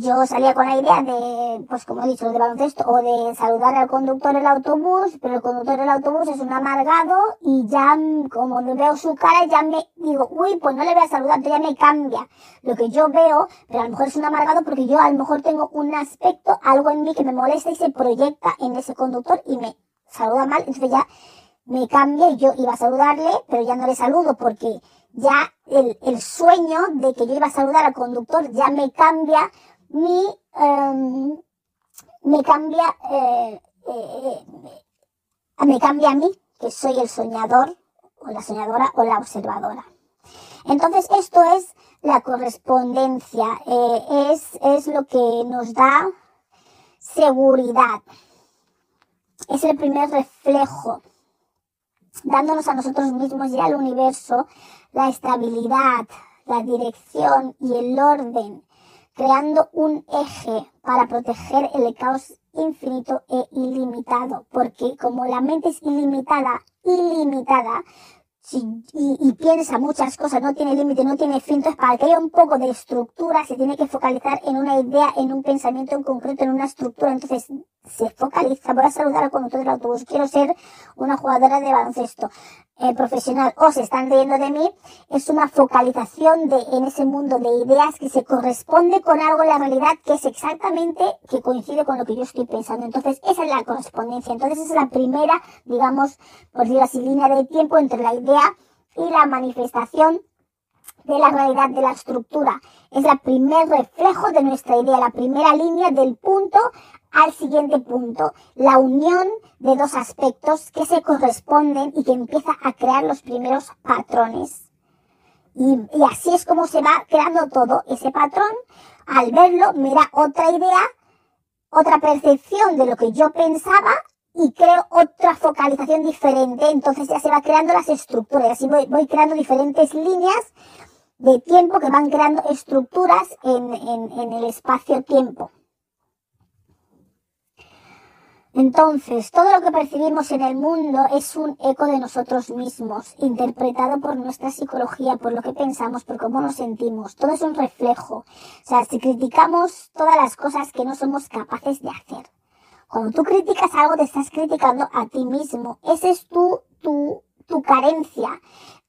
yo salía con la idea de, pues como he dicho, de baloncesto o de saludar al conductor del autobús, pero el conductor del autobús es un amargado y ya como veo su cara ya me digo, uy, pues no le voy a saludar, ya me cambia lo que yo veo, pero a lo mejor es un amargado porque yo a lo mejor tengo un aspecto, algo en mí que me molesta y se proyecta en ese conductor y me saluda mal, entonces ya me cambia y yo iba a saludarle, pero ya no le saludo porque ya el, el sueño de que yo iba a saludar al conductor ya me cambia mi, em, me cambia, eh, eh, me cambia a mí, que soy el soñador, o la soñadora, o la observadora. Entonces, esto es la correspondencia, eh, es, es lo que nos da seguridad. Es el primer reflejo, dándonos a nosotros mismos y al universo la estabilidad, la dirección y el orden creando un eje para proteger el caos infinito e ilimitado, porque como la mente es ilimitada, ilimitada, y, piensa muchas cosas, no tiene límite, no tiene fin, entonces para que haya un poco de estructura se tiene que focalizar en una idea, en un pensamiento en concreto, en una estructura, entonces se focaliza, voy a saludar al conductor del autobús, quiero ser una jugadora de baloncesto, eh, profesional. O se están riendo de mí, es una focalización de, en ese mundo de ideas que se corresponde con algo en la realidad que es exactamente, que coincide con lo que yo estoy pensando. Entonces, esa es la correspondencia. Entonces, esa es la primera, digamos, por decirlo así, línea de tiempo entre la idea y la manifestación de la realidad, de la estructura. Es el primer reflejo de nuestra idea, la primera línea del punto al siguiente punto, la unión de dos aspectos que se corresponden y que empieza a crear los primeros patrones. Y, así es como se va creando todo ese patrón. Al verlo me da otra idea, otra percepción de lo que yo pensaba y creo otra focalización diferente. Entonces ya se va creando las estructuras. Así voy, creando diferentes líneas de tiempo que van creando estructuras en, en el espacio-tiempo. Entonces, todo lo que percibimos en el mundo es un eco de nosotros mismos, interpretado por nuestra psicología, por lo que pensamos, por cómo nos sentimos. Todo es un reflejo. O sea, si criticamos todas las cosas que no somos capaces de hacer. Cuando tú criticas algo, te estás criticando a ti mismo. Esa es tu, tu, tu carencia.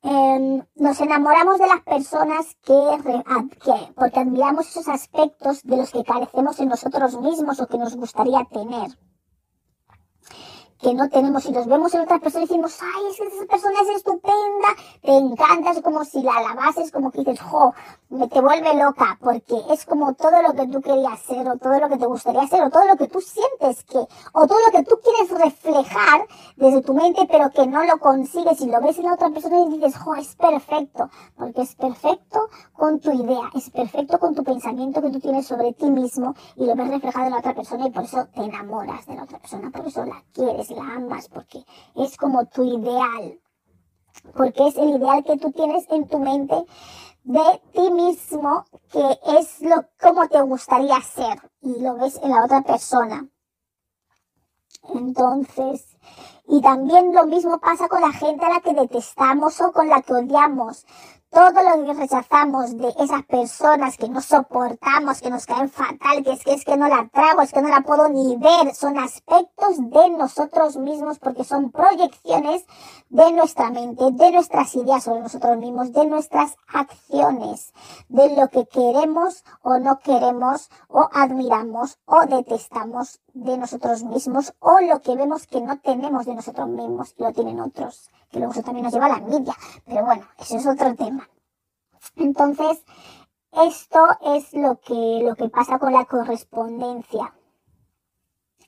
Em, nos enamoramos de las personas que, que, porque admiramos esos aspectos de los que carecemos en nosotros mismos o que nos gustaría tener. Que no tenemos y los vemos en otras personas y decimos, ay, es que esa persona es estupenda, te encanta, es como si la alabases, como que dices, jo, me te vuelve loca, porque es como todo lo que tú querías ser, o todo lo que te gustaría ser, o todo lo que tú sientes que, o todo lo que tú quieres reflejar desde tu mente, pero que no lo consigues y lo ves en la otra persona y dices, jo, es perfecto, porque es perfecto con tu idea, es perfecto con tu pensamiento que tú tienes sobre ti mismo y lo ves reflejado en la otra persona y por eso te enamoras de la otra persona, por eso la quieres, la amas, porque es como tu ideal, porque es el ideal que tú tienes en tu mente de ti mismo, que es lo como te gustaría ser y lo ves en la otra persona. Entonces, y también lo mismo pasa con la gente a la que detestamos o con la que odiamos todo lo que rechazamos de esas personas que no soportamos, que nos caen fatal, que es que es que no la trago, es que no la puedo ni ver, son aspectos de nosotros mismos porque son proyecciones de nuestra mente, de nuestras ideas sobre nosotros mismos, de nuestras acciones, de lo que queremos o no queremos o admiramos o detestamos de nosotros mismos o lo que vemos que no tenemos de nosotros mismos lo tienen otros que luego eso también nos lleva a la envidia. Pero bueno, eso es otro tema. Entonces, esto es lo que, lo que pasa con la correspondencia.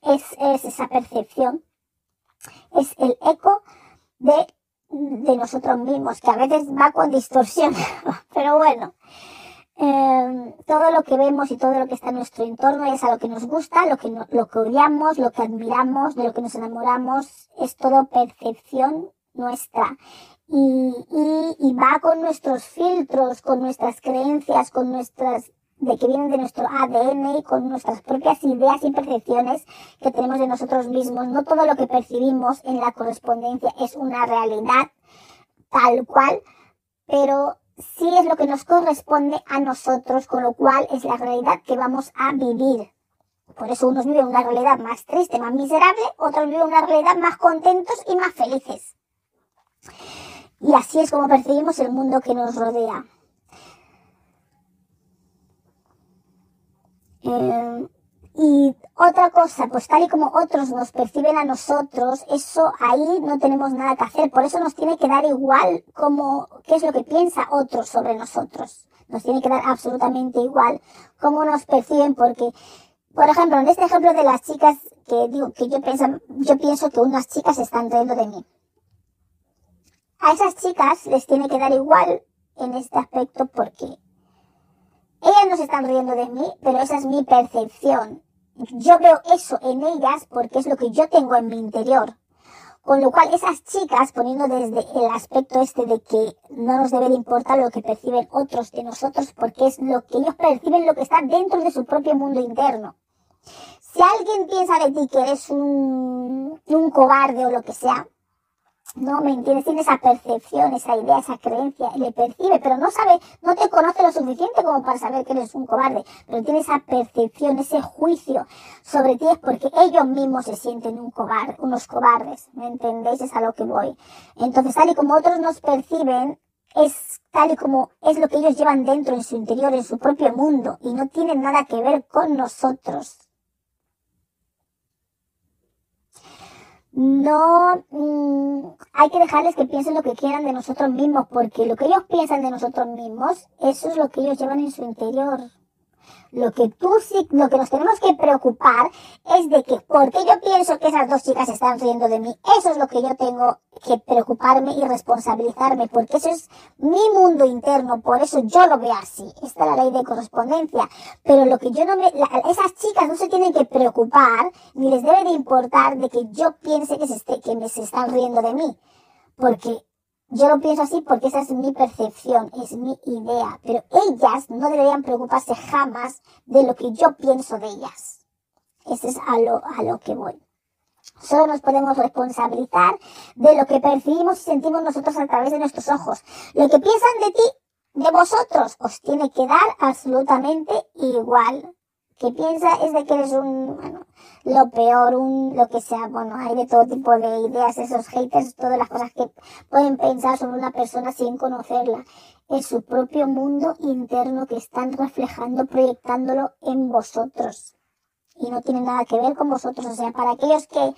Es, es esa percepción. Es el eco de, de nosotros mismos, que a veces va con distorsión. Pero bueno, eh, todo lo que vemos y todo lo que está en nuestro entorno es a lo que nos gusta, lo que, lo que odiamos, lo que admiramos, de lo que nos enamoramos, es todo percepción nuestra. Y, y, va con nuestros filtros, con nuestras creencias, con nuestras de que vienen de nuestro ADN y con nuestras propias ideas y percepciones que tenemos de nosotros mismos. No todo lo que percibimos en la correspondencia es una realidad tal cual, pero sí es lo que nos corresponde a nosotros, con lo cual es la realidad que vamos a vivir. Por eso unos viven una realidad más triste, más miserable, otros viven una realidad más contentos y más felices. Y así es como percibimos el mundo que nos rodea. Eh, y otra cosa, pues tal y como otros nos perciben a nosotros, eso ahí no tenemos nada que hacer. Por eso nos tiene que dar igual como qué es lo que piensa otros sobre nosotros. Nos tiene que dar absolutamente igual cómo nos perciben porque, por ejemplo, en este ejemplo de las chicas que digo que yo pienso, yo pienso que unas chicas están riendo de mí a esas chicas les tiene que dar igual en este aspecto porque ellas no se están riendo de mí, pero esa es mi percepción. Yo veo eso en ellas porque es lo que yo tengo en mi interior. Con lo cual, esas chicas, poniendo desde el aspecto este de que no nos debe de importar lo que perciben otros de nosotros, porque es lo que ellos perciben, lo que está dentro de su propio mundo interno. Si alguien piensa de ti que eres un, un cobarde o lo que sea, no, ¿me entiendes? Tiene esa percepción, esa idea, esa creencia, le percibe, pero no sabe, no te conoce lo suficiente como para saber que eres un cobarde, pero tiene esa percepción, ese juicio sobre ti es porque ellos mismos se sienten un cobarde, unos cobardes, ¿me entendéis? Es a lo que voy. Entonces, tal y como otros nos perciben, es tal y como es lo que ellos llevan dentro en su interior, en su propio mundo, y no tienen nada que ver con nosotros. No mm, hay que dejarles que piensen lo que quieran de nosotros mismos, porque lo que ellos piensan de nosotros mismos, eso es lo que ellos llevan en su interior. Lo que tú sí, lo que nos tenemos que preocupar es de que, porque yo pienso que esas dos chicas están riendo de mí, eso es lo que yo tengo que preocuparme y responsabilizarme, porque eso es mi mundo interno, por eso yo lo veo así. Esta es la ley de correspondencia. Pero lo que yo no me, esas chicas no se tienen que preocupar, ni les debe de importar de que yo piense que se, esté, que me se están riendo de mí. Porque yo lo pienso así porque esa es mi percepción, es mi idea, pero ellas no deberían preocuparse jamás de lo que yo pienso de ellas. Ese es a lo, a lo que voy. Solo nos podemos responsabilizar de lo que percibimos y sentimos nosotros a través de nuestros ojos. Lo que piensan de ti, de vosotros, os tiene que dar absolutamente igual que piensa es de que eres un, bueno, lo peor, un, lo que sea, bueno, hay de todo tipo de ideas, esos haters, todas las cosas que pueden pensar sobre una persona sin conocerla. Es su propio mundo interno que están reflejando, proyectándolo en vosotros. Y no tiene nada que ver con vosotros. O sea, para aquellos que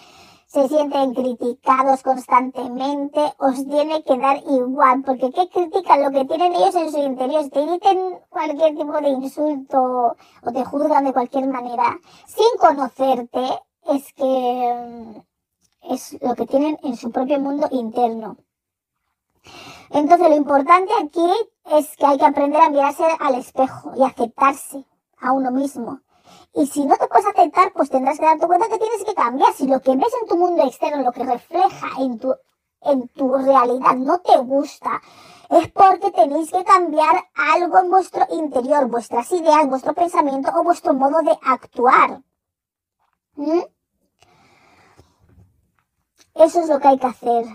se sienten criticados constantemente, os tiene que dar igual, porque ¿qué critican lo que tienen ellos en su interior? Si te dicen cualquier tipo de insulto o te juzgan de cualquier manera, sin conocerte, es que mm, es lo que tienen en su propio mundo interno. Entonces lo importante aquí es que hay que aprender a mirarse al espejo y aceptarse a uno mismo. Y si no te puedes aceptar, pues tendrás que darte cuenta que tienes que cambiar. Si lo que ves en tu mundo externo, lo que refleja en tu, en tu realidad no te gusta, es porque tenéis que cambiar algo en vuestro interior, vuestras ideas, vuestro pensamiento o vuestro modo de actuar. ¿Mm? Eso es lo que hay que hacer.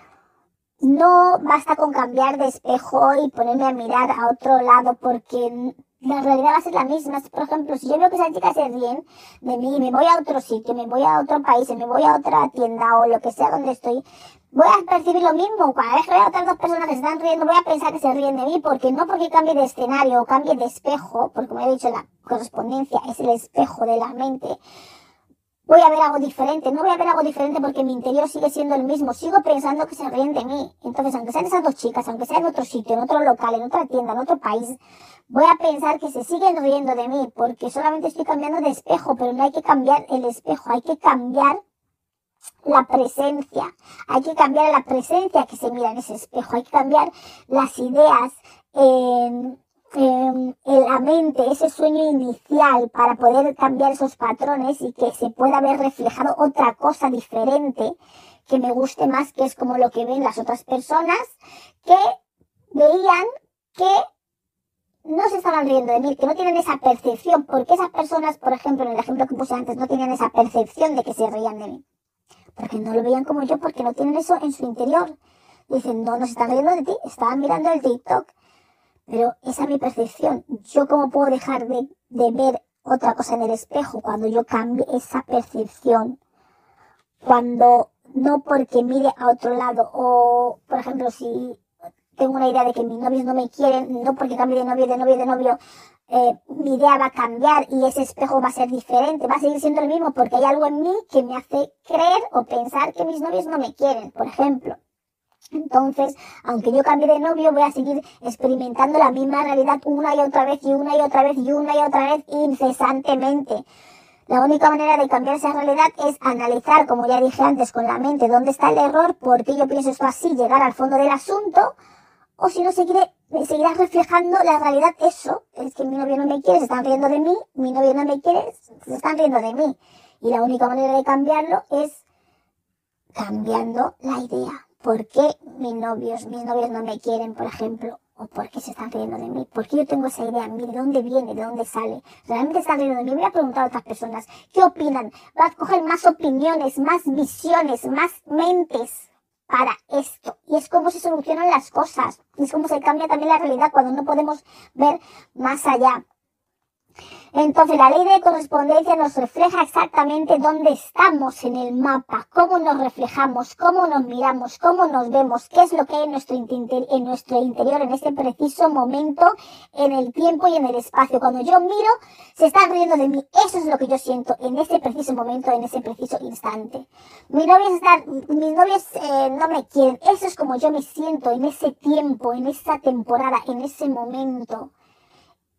No basta con cambiar de espejo y ponerme a mirar a otro lado porque la realidad va a ser la misma. Por ejemplo, si yo veo que esa chica se ríen de mí y me voy a otro sitio, me voy a otro país, me voy a otra tienda o lo que sea donde estoy, voy a percibir lo mismo. Cada vez que veo a otras dos personas que se están riendo, voy a pensar que se ríen de mí, porque no porque cambie de escenario o cambie de espejo, porque como he dicho, la correspondencia es el espejo de la mente, voy a ver algo diferente. No voy a ver algo diferente porque mi interior sigue siendo el mismo. Sigo pensando que se ríen de mí. Entonces, aunque sean esas dos chicas, aunque sea en otro sitio, en otro local, en otra tienda, en otro país, voy a pensar que se siguen riendo de mí porque solamente estoy cambiando de espejo, pero no hay que cambiar el espejo, hay que cambiar la presencia. Hay que cambiar la presencia que se mira en ese espejo. Hay que cambiar las ideas. en en la mente ese sueño inicial para poder cambiar esos patrones y que se pueda ver reflejado otra cosa diferente que me guste más, que es como lo que ven las otras personas que veían que no se estaban riendo de mí, que no tienen esa percepción, porque esas personas, por ejemplo, en el ejemplo que puse antes, no tenían esa percepción de que se reían de mí. Porque no lo veían como yo, porque no tienen eso en su interior. Dicen, no, no se están riendo de ti, estaban mirando el TikTok, pero esa es mi percepción. Yo cómo puedo dejar de, ver otra cosa en el espejo cuando yo cambie esa percepción. Cuando no porque mire a otro lado o, por ejemplo, si tengo una idea de que mis novios no me quieren, no porque cambie de novio, de novio, de novio, eh, mi idea va a cambiar y ese espejo va a ser diferente, va a seguir siendo el mismo porque hay algo en mí que me hace creer o pensar que mis novios no me quieren, por ejemplo. Entonces, aunque yo cambie de novio, voy a seguir experimentando la misma realidad una y otra vez y una y otra vez y una y otra vez incesantemente. La única manera de cambiar esa realidad es analizar, como ya dije antes, con la mente dónde está el error, por qué yo pienso esto así, llegar al fondo del asunto, o si no, seguiré, seguirás reflejando la realidad eso, es que mi novio no me quiere, se están riendo de mí, mi novio no me quiere, se están riendo de mí. Y la única manera de cambiarlo es cambiando la idea. ¿Por qué mis novios, mis novios no me quieren, por ejemplo? ¿O por qué se están riendo de mí? ¿Por qué yo tengo esa idea? ¿De dónde viene? ¿De dónde sale? ¿Realmente están riendo de mí? Voy a preguntar a otras personas, ¿qué opinan? Voy a coger más opiniones, más visiones, más mentes para esto. Y es como se solucionan las cosas. Es como se cambia también la realidad cuando no podemos ver más allá. Entonces la ley de correspondencia nos refleja exactamente dónde estamos en el mapa, cómo nos reflejamos, cómo nos miramos, cómo nos vemos, qué es lo que hay en nuestro, en nuestro interior en este preciso momento, en el tiempo y en el espacio. Cuando yo miro, se están riendo de mí. Eso es lo que yo siento en ese preciso momento, en ese preciso instante. Mis novios, están, mis novios eh, no me quieren. Eso es como yo me siento en ese tiempo, en esa temporada, en ese momento.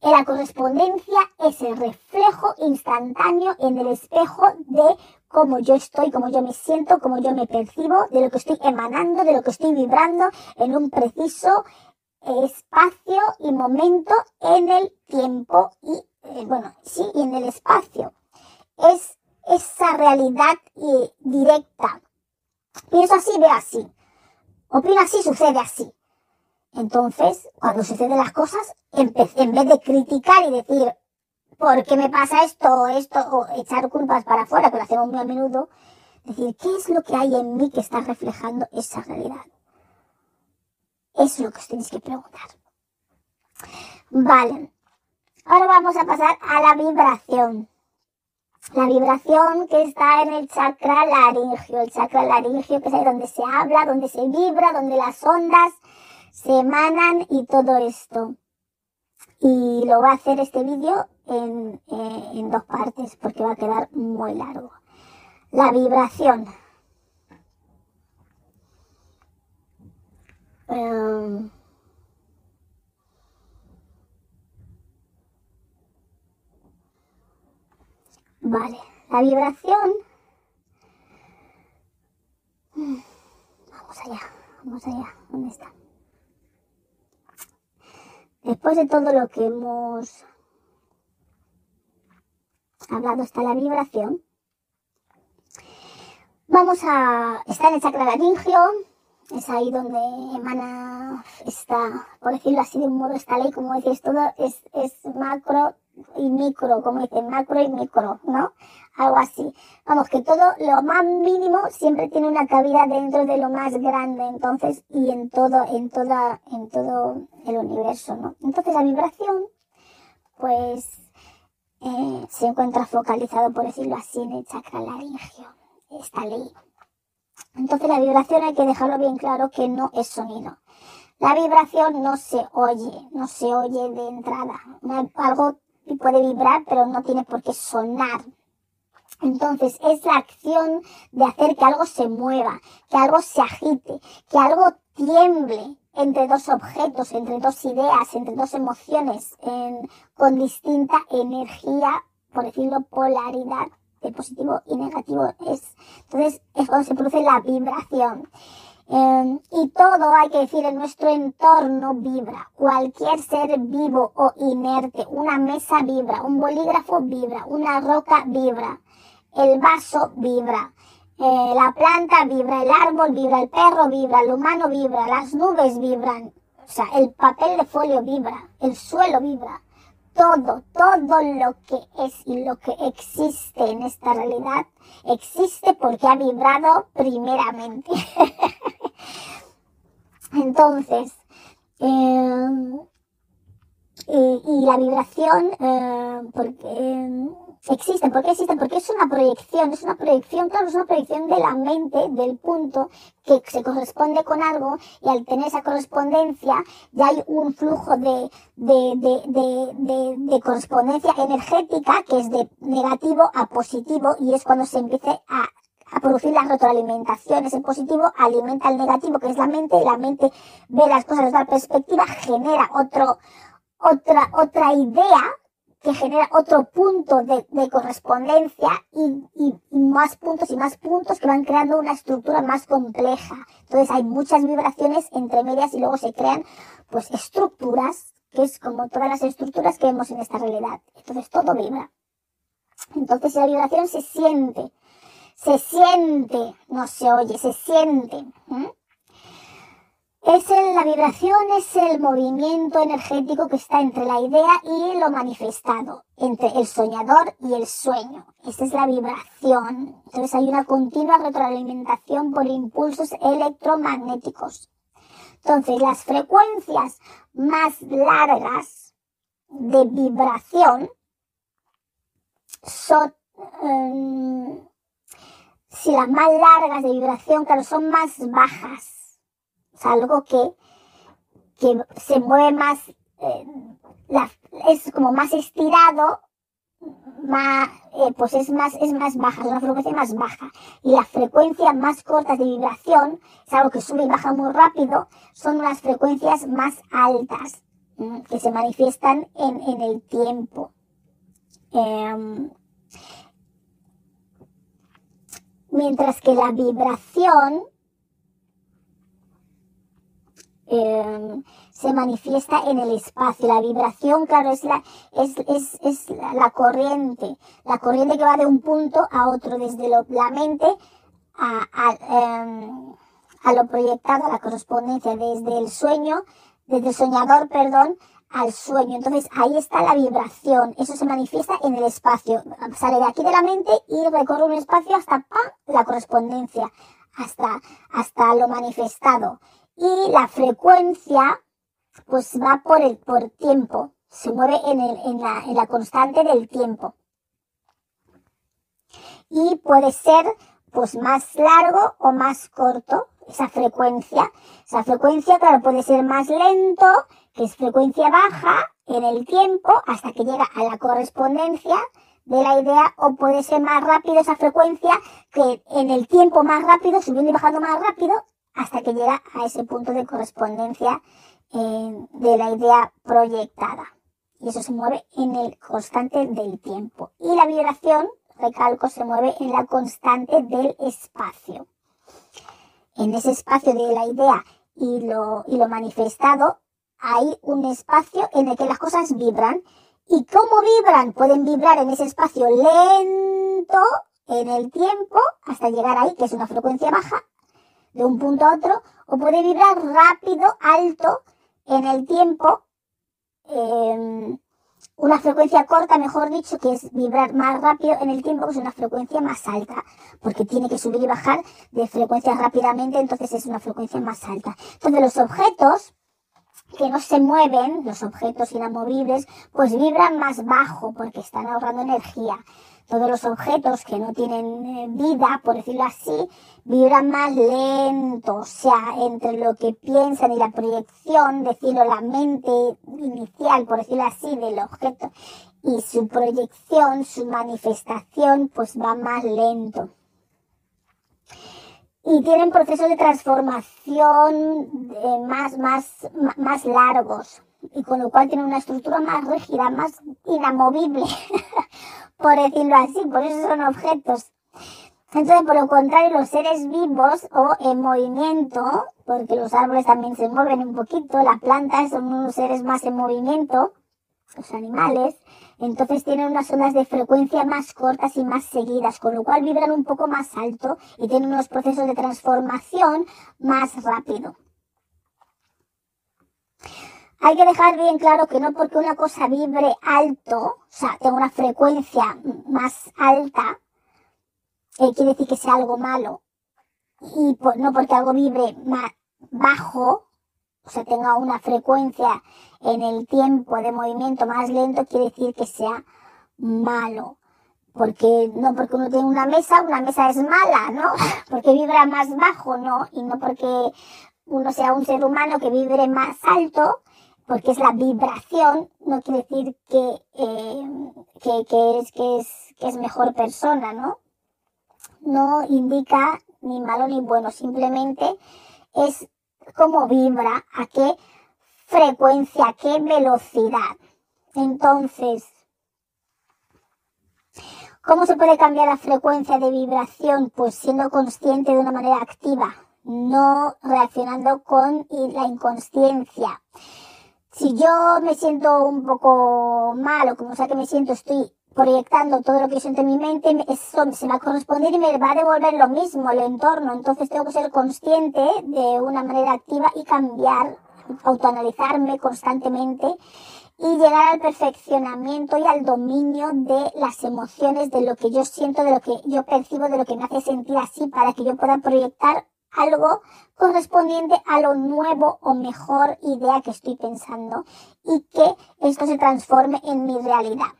La correspondencia es el reflejo instantáneo en el espejo de cómo yo estoy, cómo yo me siento, cómo yo me percibo, de lo que estoy emanando, de lo que estoy vibrando en un preciso espacio y momento en el tiempo y, eh, bueno, sí, y en el espacio. Es esa realidad eh, directa. Pienso así, veo así. Opino así, sucede así. Entonces, cuando suceden las cosas, en vez de criticar y decir, ¿por qué me pasa esto, esto, o echar culpas para afuera, que lo hacemos muy a menudo, decir, ¿qué es lo que hay en mí que está reflejando esa realidad? Eso es lo que os tenéis que preguntar. Vale. Ahora vamos a pasar a la vibración. La vibración que está en el chakra laringio. El chakra laringio que es ahí donde se habla, donde se vibra, donde las ondas se y todo esto. Y lo va a hacer este vídeo en, eh, en dos partes porque va a quedar muy largo. La vibración. Em, vale, la vibración. Mm, vamos allá, vamos allá. ¿Dónde está? Después de todo lo que hemos hablado, está la vibración. Vamos a estar en el chakra laringio, es ahí donde emana esta, por decirlo así de un modo, esta ley, como decís, todo es macro y micro, como dicen, macro y micro, ¿no? Algo así. Vamos, que todo lo más mínimo siempre tiene una cabida dentro de lo más grande, entonces, y en todo, en toda, en todo el universo, ¿no? Entonces la vibración, pues, eh, se encuentra focalizado, por decirlo así, en el chakra laringio esta ley. Entonces la vibración hay que dejarlo bien claro que no es sonido. La vibración no se oye, no se oye de entrada. Algo puede vibrar, pero no tiene por qué sonar. Entonces es la acción de hacer que algo se mueva, que algo se agite, que algo tiemble entre dos objetos, entre dos ideas, entre dos emociones, con distinta energía, por decirlo, polaridad de positivo y negativo es, entonces es cuando se produce la vibración. Em, y todo, hay que decir, en nuestro entorno vibra. Cualquier ser vivo o inerte, una mesa vibra, un bolígrafo vibra, una roca vibra, el vaso vibra, eh, la planta vibra, el árbol vibra, el perro vibra, el humano vibra, las nubes vibran, o sea, el papel de folio vibra, el suelo vibra todo, todo lo que es y lo que existe en esta realidad existe porque ha vibrado primeramente. Entonces, eh, y, la vibración, eh, porque existen. ¿Por qué existen? Porque es una proyección, es una proyección, claro, es una proyección de la mente, del punto que se corresponde con algo y al tener esa correspondencia ya hay un flujo de, de, de, de, de correspondencia energética que es de negativo a positivo y es cuando se empiece a a producir las retroalimentaciones. El positivo alimenta el negativo, que es la mente, y la mente ve las cosas desde otra perspectiva, genera otro, otra, otra idea que genera otro punto de, de correspondencia y, y, más puntos y más puntos que van creando una estructura más compleja. Entonces hay muchas vibraciones entre medias y luego se crean pues estructuras, que es como todas las estructuras que vemos en esta realidad. Entonces todo vibra. Entonces la vibración se siente, se siente, no se oye, se siente. Es la vibración, es el movimiento energético que está entre la idea y lo manifestado, entre el soñador y el sueño. Esa es la vibración. Entonces hay una continua retroalimentación por impulsos electromagnéticos. Entonces las frecuencias más largas de vibración son, em, si las más largas de vibración, claro, son más bajas algo que, que se mueve más, eh, es como más estirado, más, eh, pues es más, es más baja, es una frecuencia más baja. Y las frecuencias más cortas de vibración, es algo que sube y baja muy rápido, son unas frecuencias más altas, que se manifiestan en, en el tiempo. Em, mientras que la vibración Em, se manifiesta en el espacio. La vibración, claro, es la, es, es, es la, corriente, la corriente que va de un punto a otro, desde lo, la mente a, a, em, a lo proyectado, a la correspondencia, desde el sueño, desde el soñador, perdón, al sueño. Entonces ahí está la vibración. Eso se manifiesta en el espacio. Sale de aquí de la mente y recorre un espacio hasta ¡pam! la correspondencia, hasta, hasta lo manifestado y la frecuencia pues va por el por tiempo, se mueve en, el, en, la, en la constante del tiempo. Y puede ser pues más largo o más corto esa frecuencia. Esa frecuencia, claro, puede ser más lento, que es frecuencia baja en el tiempo hasta que llega a la correspondencia de la idea o puede ser más rápido esa frecuencia que en el tiempo más rápido, subiendo y bajando más rápido hasta que llega a ese punto de correspondencia eh, de la idea proyectada. Y eso se mueve en el constante del tiempo. Y la vibración, recalco, se mueve en la constante del espacio. En ese espacio de la idea y lo, y lo manifestado, hay un espacio en el que las cosas vibran. ¿Y cómo vibran? Pueden vibrar en ese espacio lento en el tiempo hasta llegar ahí, que es una frecuencia baja, de un punto a otro, o puede vibrar rápido, alto, en el tiempo, em, una frecuencia corta, mejor dicho, que es vibrar más rápido en el tiempo, que es una frecuencia más alta, porque tiene que subir y bajar de frecuencia rápidamente, entonces es una frecuencia más alta. Entonces los objetos que no se mueven, los objetos inamovibles, pues vibran más bajo porque están ahorrando energía todos los objetos que no tienen eh, vida, por decirlo así, vibran más lento, o sea, entre lo que piensan y la proyección, decirlo, la mente inicial, por decirlo así, del objeto y su proyección, su manifestación, pues va más lento. Y tienen procesos de transformación eh, más, más, más largos y con lo cual tienen una estructura más rígida, más inamovible. por decirlo así, por eso son objetos. Entonces, por lo contrario, los seres vivos o en movimiento, porque los árboles también se mueven un poquito, las plantas son unos seres más en movimiento, los animales, entonces tienen unas ondas de frecuencia más cortas y más seguidas, con lo cual vibran un poco más alto y tienen unos procesos de transformación más rápido. Hay que dejar bien claro que no porque una cosa vibre alto, o sea, tenga una frecuencia más alta, eh, quiere decir que sea algo malo. Y no porque algo vibre más bajo, o sea, tenga una frecuencia en el tiempo de movimiento más lento, quiere decir que sea malo. Porque no porque uno tiene una mesa, una mesa es mala, ¿no? Porque vibra más bajo, ¿no? Y no porque uno sea un ser humano que vibre más alto, porque es la vibración, no quiere decir que, eh, que, es, que, es, que es mejor persona, ¿no? No indica ni malo ni bueno, simplemente es cómo vibra, a qué frecuencia, qué velocidad. Entonces, ¿cómo se puede cambiar la frecuencia de vibración? Pues siendo consciente de una manera activa, no reaccionando con la inconsciencia si yo me siento un poco mal o como sea que me siento, estoy proyectando todo lo que siento en mi mente, eso se va a corresponder y me va a devolver lo mismo el entorno. Entonces tengo que ser consciente de una manera activa y cambiar, autoanalizarme constantemente y llegar al perfeccionamiento y al dominio de las emociones, de lo que yo siento, de lo que yo percibo, de lo que me hace sentir así, para que yo pueda proyectar algo correspondiente a lo nuevo o mejor idea que estoy pensando y que esto se transforme en mi realidad.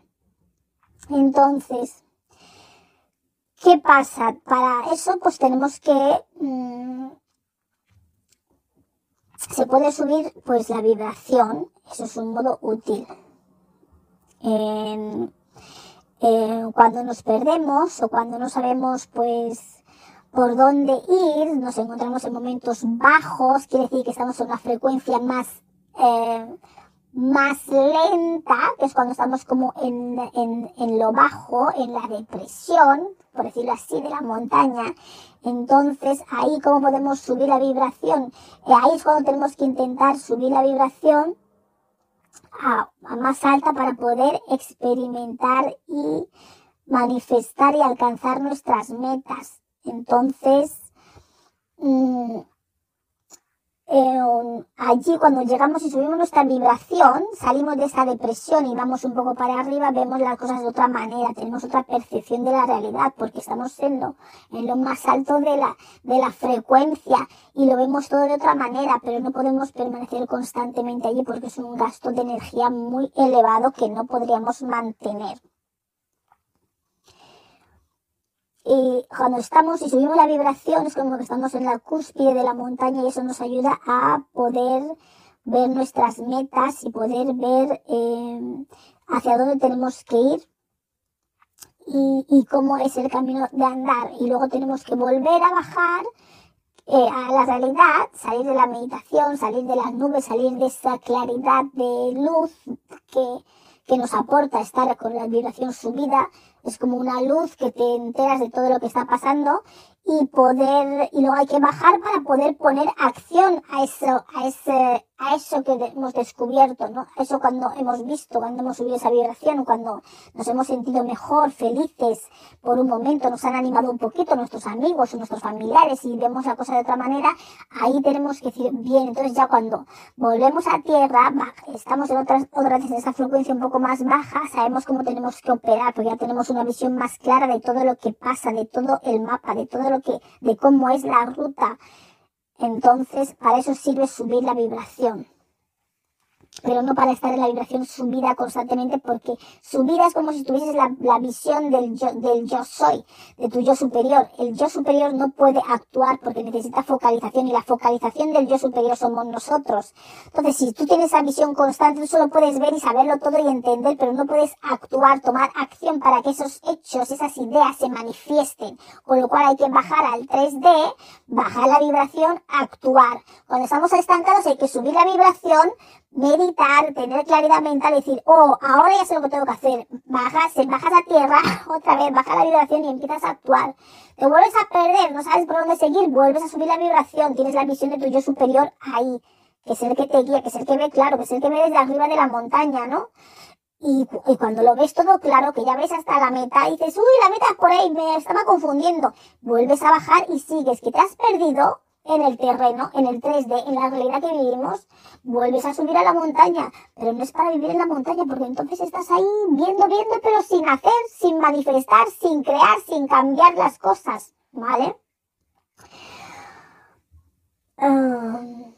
Entonces, ¿qué pasa? Para eso pues tenemos que... Mm, se puede subir pues la vibración, eso es un modo útil. cuando nos perdemos o cuando no sabemos pues por dónde ir, nos encontramos en momentos bajos, quiere decir que estamos en una frecuencia más, eh, más lenta, que es cuando estamos como en, en, en lo bajo, en la depresión, por decirlo así, de la montaña. Entonces, ahí cómo podemos subir la vibración. Eh, ahí es cuando tenemos que intentar subir la vibración a, a más alta para poder experimentar y manifestar y alcanzar nuestras metas. Entonces, mm, eh, allí cuando llegamos y subimos nuestra vibración, salimos de esa depresión y vamos un poco para arriba, vemos las cosas de otra manera, tenemos otra percepción de la realidad, porque estamos en lo, en lo más alto de la, de la frecuencia y lo vemos todo de otra manera, pero no podemos permanecer constantemente allí porque es un gasto de energía muy elevado que no podríamos mantener. Y cuando estamos y subimos la vibración es como que estamos en la cúspide de la montaña y eso nos ayuda a poder ver nuestras metas y poder ver eh, hacia dónde tenemos que ir y, y, cómo es el camino de andar. Y luego tenemos que volver a bajar eh, a la realidad, salir de la meditación, salir de las nubes, salir de esa claridad de luz que, que nos aporta estar con la vibración subida, es como una luz que te enteras de todo lo que está pasando y poder, y luego hay que bajar para poder poner acción a eso, a ese, a eso que hemos descubierto, ¿no? Eso cuando hemos visto, cuando hemos subido esa vibración, cuando nos hemos sentido mejor, felices por un momento, nos han animado un poquito nuestros amigos o nuestros familiares y vemos la cosa de otra manera, ahí tenemos que decir, bien, entonces ya cuando volvemos a tierra, estamos en otras, otras en esa frecuencia un poco más baja, sabemos cómo tenemos que operar, porque ya tenemos una visión más clara de todo lo que pasa, de todo el mapa, de todo que, de cómo es la ruta. Entonces, para eso sirve subir la vibración pero no para estar en la vibración subida constantemente, porque subida es como si tuvieses la, la, visión del yo, del yo soy, de tu yo superior. El yo superior no puede actuar porque necesita focalización y la focalización del yo superior somos nosotros. Entonces, si tú tienes esa visión constante, tú solo puedes ver y saberlo todo y entender, pero no puedes actuar, tomar acción para que esos hechos, esas ideas se manifiesten. Con lo cual hay que bajar al 3D, bajar la vibración, actuar. Cuando estamos estancados hay que subir la vibración, meditar, tener claridad mental, decir, oh, ahora ya sé lo que tengo que hacer. Bajas, bajas a tierra, otra vez, baja la vibración y empiezas a actuar. Te vuelves a perder, no sabes por dónde seguir, vuelves a subir la vibración, tienes la visión de tu yo superior ahí, que es el que te guía, que es el que ve claro, que es el que ve desde arriba de la montaña, ¿no? Y, y, cuando lo ves todo claro, que ya ves hasta la meta, dices, uy, la meta es por ahí, me estaba confundiendo. Vuelves a bajar y sigues, que te has perdido, en el terreno, en el 3D, en la realidad que vivimos, vuelves a subir a la montaña, pero no es para vivir en la montaña, porque entonces estás ahí viendo, viendo, pero sin hacer, sin manifestar, sin crear, sin cambiar las cosas, ¿vale? Uh,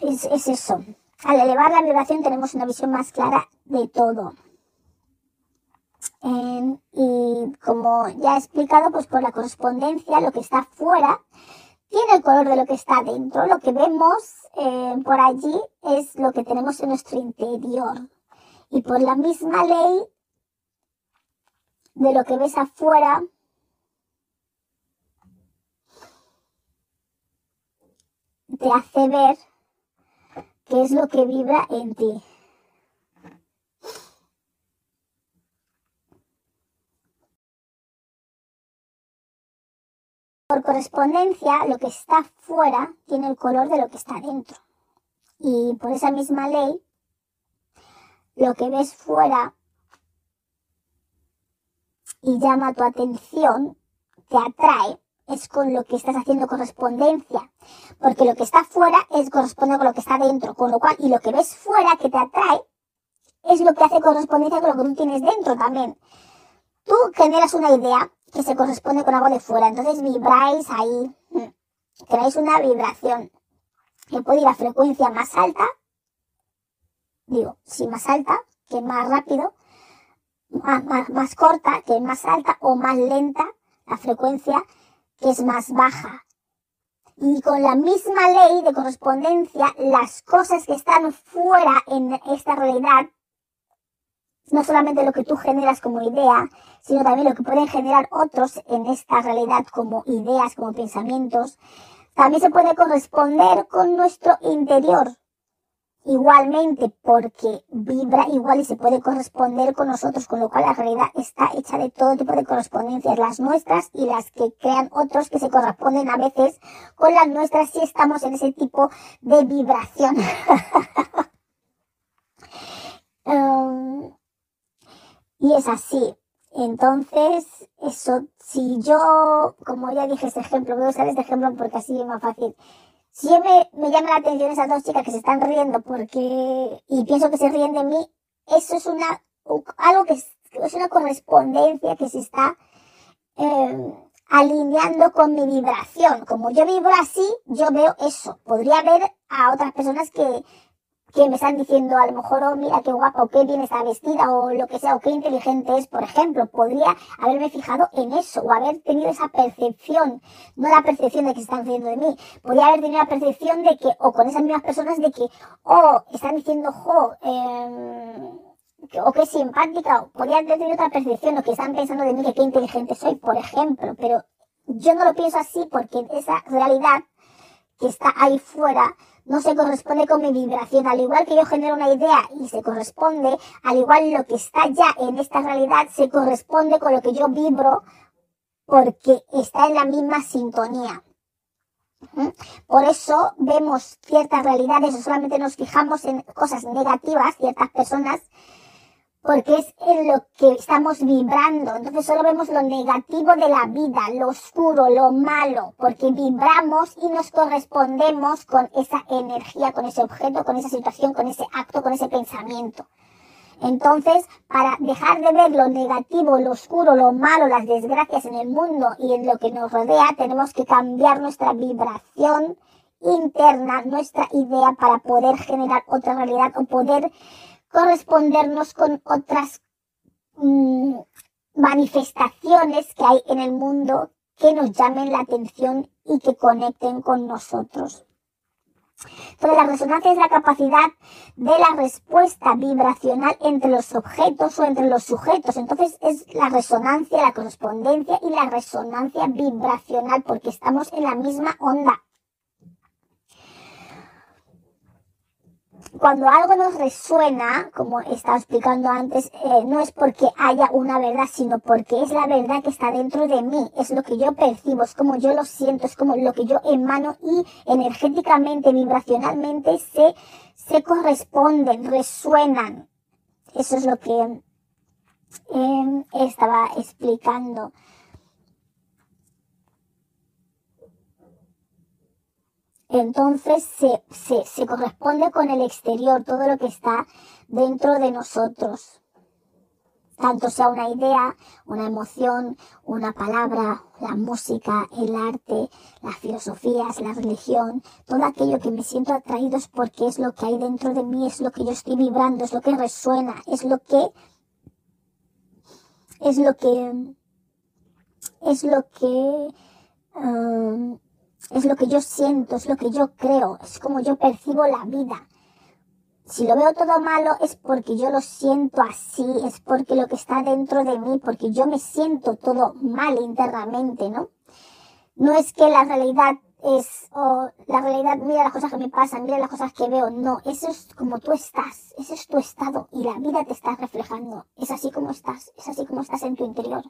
es, es eso. Al elevar la vibración tenemos una visión más clara de todo. Y como ya he explicado, pues por la correspondencia, lo que está fuera tiene el color de lo que está dentro. Lo que vemos eh, por allí es lo que tenemos en nuestro interior. Y por la misma ley de lo que ves afuera, te hace ver qué es lo que vibra en ti. Por correspondencia, lo que está fuera tiene el color de lo que está dentro. Y por esa misma ley, lo que ves fuera y llama tu atención, te atrae, es con lo que estás haciendo correspondencia. Porque lo que está fuera es corresponde con lo que está dentro. Con lo cual, y lo que ves fuera que te atrae, es lo que hace correspondencia con lo que tú tienes dentro también. Tú generas una idea que se corresponde con algo de fuera. Entonces vibráis ahí, creáis una vibración que puede ir a frecuencia más alta, digo, sí, más alta, que más rápido, más, más, más corta, que más alta, o más lenta, la frecuencia que es más baja. Y con la misma ley de correspondencia, las cosas que están fuera en esta realidad no solamente lo que tú generas como idea, sino también lo que pueden generar otros en esta realidad como ideas, como pensamientos, también se puede corresponder con nuestro interior. Igualmente, porque vibra igual y se puede corresponder con nosotros, con lo cual la realidad está hecha de todo tipo de correspondencias, las nuestras y las que crean otros que se corresponden a veces con las nuestras si estamos en ese tipo de vibración. um, y es así. Entonces, eso, si yo, como ya dije ese ejemplo, voy a usar este ejemplo porque así es más fácil. Si yo me, me llama la atención esas dos chicas que se están riendo porque, y pienso que se ríen de mí, eso es una, algo que es, es una correspondencia que se está eh, alineando con mi vibración. Como yo vibro así, yo veo eso. Podría ver a otras personas que, que me están diciendo a lo mejor, oh, mira qué guapa o qué bien está vestida o lo que sea o qué inteligente es, por ejemplo, podría haberme fijado en eso o haber tenido esa percepción, no la percepción de que se están riendo de mí, podría haber tenido la percepción de que, o con esas mismas personas de que, oh, están diciendo, jo, eh, o qué simpática, o podría haber tenido otra percepción, o que están pensando de mí que qué inteligente soy, por ejemplo, pero yo no lo pienso así porque esa realidad que está ahí fuera no se corresponde con mi vibración. Al igual que yo genero una idea y se corresponde, al igual lo que está ya en esta realidad se corresponde con lo que yo vibro porque está en la misma sintonía. ¿Mm? Por eso vemos ciertas realidades o solamente nos fijamos en cosas negativas, ciertas personas porque es en lo que estamos vibrando. Entonces solo vemos lo negativo de la vida, lo oscuro, lo malo, porque vibramos y nos correspondemos con esa energía, con ese objeto, con esa situación, con ese acto, con ese pensamiento. Entonces, para dejar de ver lo negativo, lo oscuro, lo malo, las desgracias en el mundo y en lo que nos rodea, tenemos que cambiar nuestra vibración interna, nuestra idea para poder generar otra realidad o poder correspondernos con otras mm, manifestaciones que hay en el mundo que nos llamen la atención y que conecten con nosotros. Entonces la resonancia es la capacidad de la respuesta vibracional entre los objetos o entre los sujetos. Entonces es la resonancia, la correspondencia y la resonancia vibracional porque estamos en la misma onda. Cuando algo nos resuena, como estaba explicando antes, eh, no es porque haya una verdad, sino porque es la verdad que está dentro de mí, es lo que yo percibo, es como yo lo siento, es como lo que yo emano y energéticamente, vibracionalmente se, se corresponden, resuenan. Eso es lo que eh, estaba explicando. Entonces se, se, se corresponde con el exterior, todo lo que está dentro de nosotros. Tanto sea una idea, una emoción, una palabra, la música, el arte, las filosofías, la religión, todo aquello que me siento atraído es porque es lo que hay dentro de mí, es lo que yo estoy vibrando, es lo que resuena, es lo que es lo que es lo que um, es lo que yo siento, es lo que yo creo, es como yo percibo la vida. Si lo veo todo malo es porque yo lo siento así, es porque lo que está dentro de mí, porque yo me siento todo mal internamente, ¿no? No es que la realidad es, o la realidad, mira las cosas que me pasan, mira las cosas que veo, no, eso es como tú estás, ese es tu estado y la vida te está reflejando, es así como estás, es así como estás en tu interior.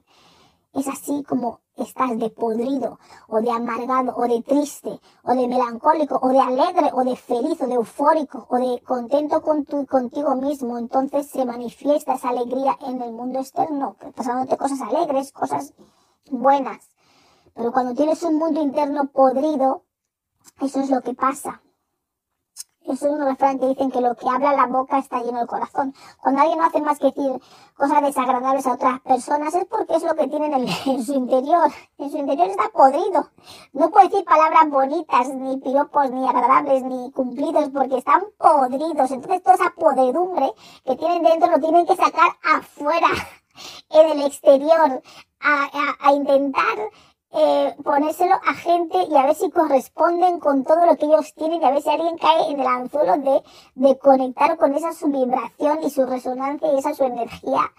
Es así como estás de podrido, o de amargado, o de triste, o de melancólico, o de alegre, o de feliz, o de eufórico, o de contento con tu, contigo mismo. Entonces se manifiesta esa alegría en el mundo externo, pasándote cosas alegres, cosas buenas. Pero cuando tienes un mundo interno podrido, eso es lo que pasa. Eso es un refrán que dicen que lo que habla la boca está lleno el corazón. Cuando alguien no hace más que decir cosas desagradables a otras personas es porque es lo que tienen en, su interior. En su interior está podrido. No puede decir palabras bonitas, ni piropos, ni agradables, ni cumplidos, porque están podridos. Entonces toda esa podredumbre que tienen dentro lo tienen que sacar afuera, en el exterior, a, a intentar eh, ponérselo a gente y a ver si corresponden con todo lo que ellos tienen y a ver si alguien cae en el anzuelo de, de conectar con esa su vibración y su resonancia y esa su energía.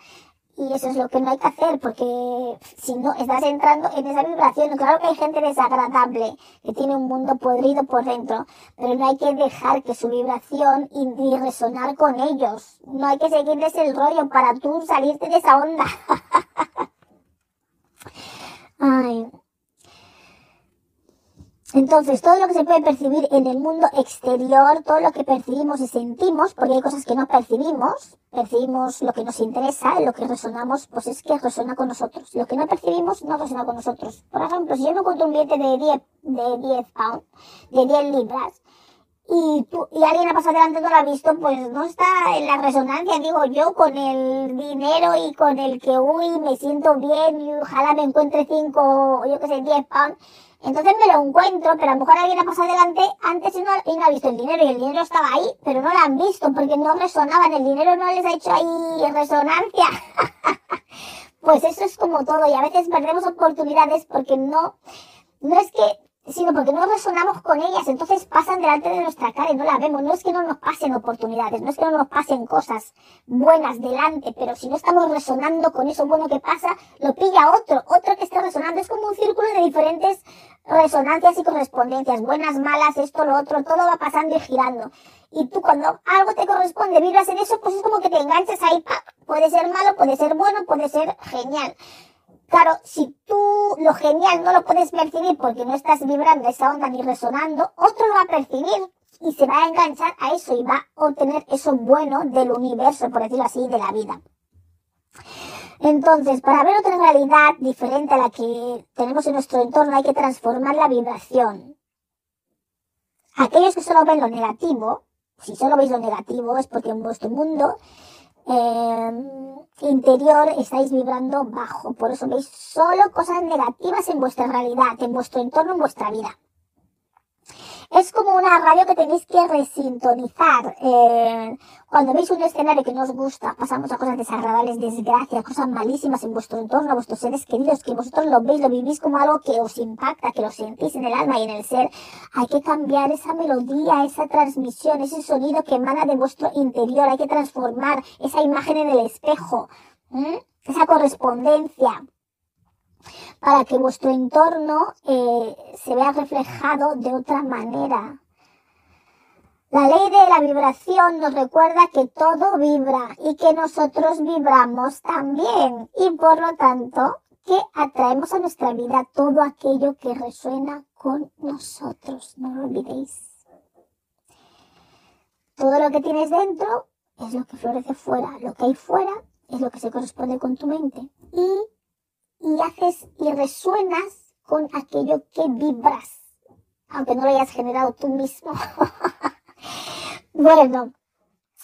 Y eso es lo que no hay que hacer, porque si no estás entrando en esa vibración, claro que hay gente desagradable, que tiene un mundo podrido por dentro, pero no hay que dejar que su vibración y, y resonar con ellos. No hay que seguirles el rollo para tú salirte de esa onda. Ay. Entonces, todo lo que se puede percibir en el mundo exterior, todo lo que percibimos y sentimos, porque hay cosas que no percibimos, percibimos lo que nos interesa, lo que resonamos, pues es que resuena con nosotros. Lo que no percibimos no resuena con nosotros. Por ejemplo, si yo no cuento un billete de 10, de 10 pounds, de 10 libras, y, tú, y alguien ha pasado delante no lo ha visto, pues no está en la resonancia, digo yo, con el dinero y con el que, uy, me siento bien y ojalá me encuentre 5, yo qué sé, 10 pounds entonces me lo encuentro, pero a lo mejor alguien ha pasado delante antes y no, y no ha visto el dinero y el dinero estaba ahí, pero no lo han visto porque no resonaban, el dinero no les ha hecho ahí resonancia. pues eso es como todo y a veces perdemos oportunidades porque no, no es que sino porque no resonamos con ellas, entonces pasan delante de nuestra cara y no la vemos. No es que no nos pasen oportunidades, no es que no nos pasen cosas buenas delante, pero si no estamos resonando con eso bueno que pasa, lo pilla otro, otro que está resonando. Es como un círculo de diferentes resonancias y correspondencias, buenas, malas, esto, lo otro, todo va pasando y girando. Y tú cuando algo te corresponde, vibras en eso, pues es como que te enganchas ahí, puede ser malo, puede ser bueno, puede ser genial. Claro, si tú lo genial no lo puedes percibir porque no estás vibrando esa onda ni resonando, otro lo va a percibir y se va a enganchar a eso y va a obtener eso bueno del universo, por decirlo así, de la vida. Entonces, para ver otra realidad diferente a la que tenemos en nuestro entorno hay que transformar la vibración. Aquellos que solo ven lo negativo, si solo veis lo negativo es porque en vuestro mundo eh, interior estáis vibrando bajo. Por eso veis solo cosas negativas en vuestra realidad, en vuestro entorno, en vuestra vida. Es como una radio que tenéis que resintonizar. Eh, cuando veis un escenario que no os gusta, pasamos a cosas desagradables, desgracias, cosas malísimas en vuestro entorno, a vuestros seres queridos, que vosotros lo veis, lo vivís como algo que os impacta, que lo sentís en el alma y en el ser. Hay que cambiar esa melodía, esa transmisión, ese sonido que emana de vuestro interior. Hay que transformar esa imagen en el espejo, esa correspondencia para que vuestro entorno eh, se vea reflejado de otra manera. La ley de la vibración nos recuerda que todo vibra y que nosotros vibramos también y por lo tanto que atraemos a nuestra vida todo aquello que resuena con nosotros. No lo olvidéis. Todo lo que tienes dentro es lo que florece fuera. Lo que hay fuera es lo que se corresponde con tu mente. Y y haces y resuenas con aquello que vibras, aunque no lo hayas generado tú mismo. bueno,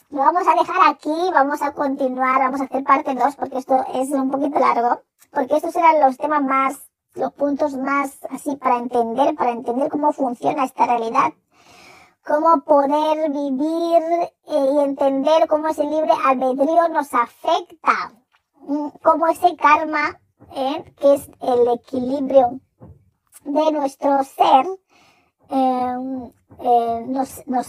lo vamos a dejar aquí, vamos a continuar, vamos a hacer parte 2 porque esto es un poquito largo, porque estos eran los temas más, los puntos más así para entender, para entender cómo funciona esta realidad cómo poder vivir eh, y entender cómo ese libre albedrío nos afecta, mm, cómo ese karma ¿eh? que es el equilibrio de nuestro ser, eh, nos, nos,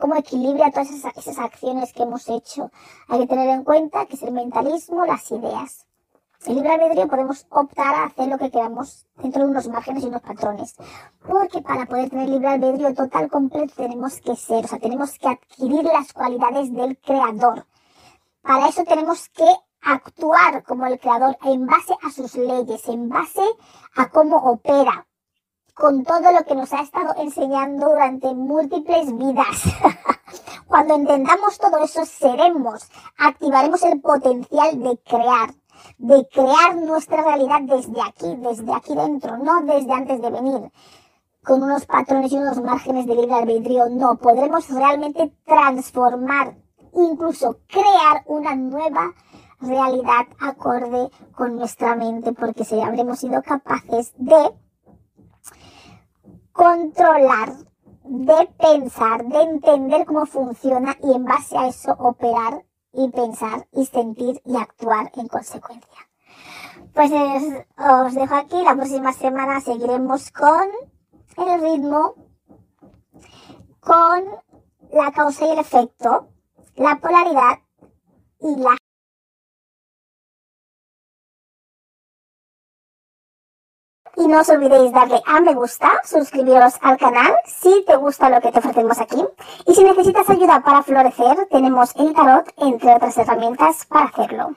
cómo equilibra todas esas, esas, acciones que hemos hecho. Hay que tener en cuenta que es el mentalismo, las ideas. El libre albedrío podemos optar a hacer lo que queramos dentro de unos márgenes y unos patrones. Porque para poder tener libre albedrío total completo tenemos que ser, o sea, tenemos que adquirir las cualidades del creador. Para eso tenemos que actuar como el creador en base a sus leyes, en base a cómo opera, con todo lo que nos ha estado enseñando durante múltiples vidas. Cuando entendamos todo eso, seremos, activaremos el potencial de crear, de crear nuestra realidad desde aquí, desde aquí dentro, no desde antes de venir, con unos patrones y unos márgenes de libre albedrío, no, podremos realmente transformar, incluso crear una nueva realidad acorde con nuestra mente, porque habremos sido capaces de controlar, de pensar, de entender cómo funciona y en base a eso operar y pensar y sentir y actuar en consecuencia. Pues os dejo aquí, la próxima semana seguiremos con el ritmo, con la causa y el efecto, la polaridad y la Y no os olvidéis darle a me gusta, suscribiros al canal si te gusta lo que te ofrecemos aquí. Y si necesitas ayuda para florecer, tenemos el tarot, entre otras herramientas, para hacerlo.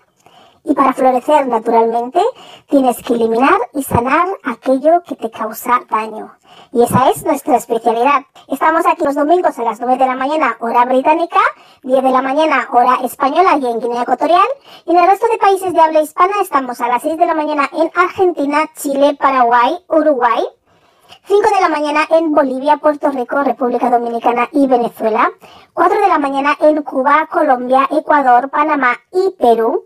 Y para florecer naturalmente, tienes que eliminar y sanar aquello que te causa daño. Y esa es nuestra especialidad. Estamos aquí los domingos a las 9 de la mañana, hora británica, 10 de la mañana, hora española y en Guinea Ecuatorial. Y en el resto de países de habla hispana estamos a las 6 de la mañana en Argentina, Chile, Paraguay, Uruguay. 5 de la mañana en Bolivia, Puerto Rico, República Dominicana y Venezuela. 4 de la mañana en Cuba, Colombia, Ecuador, Panamá y Perú.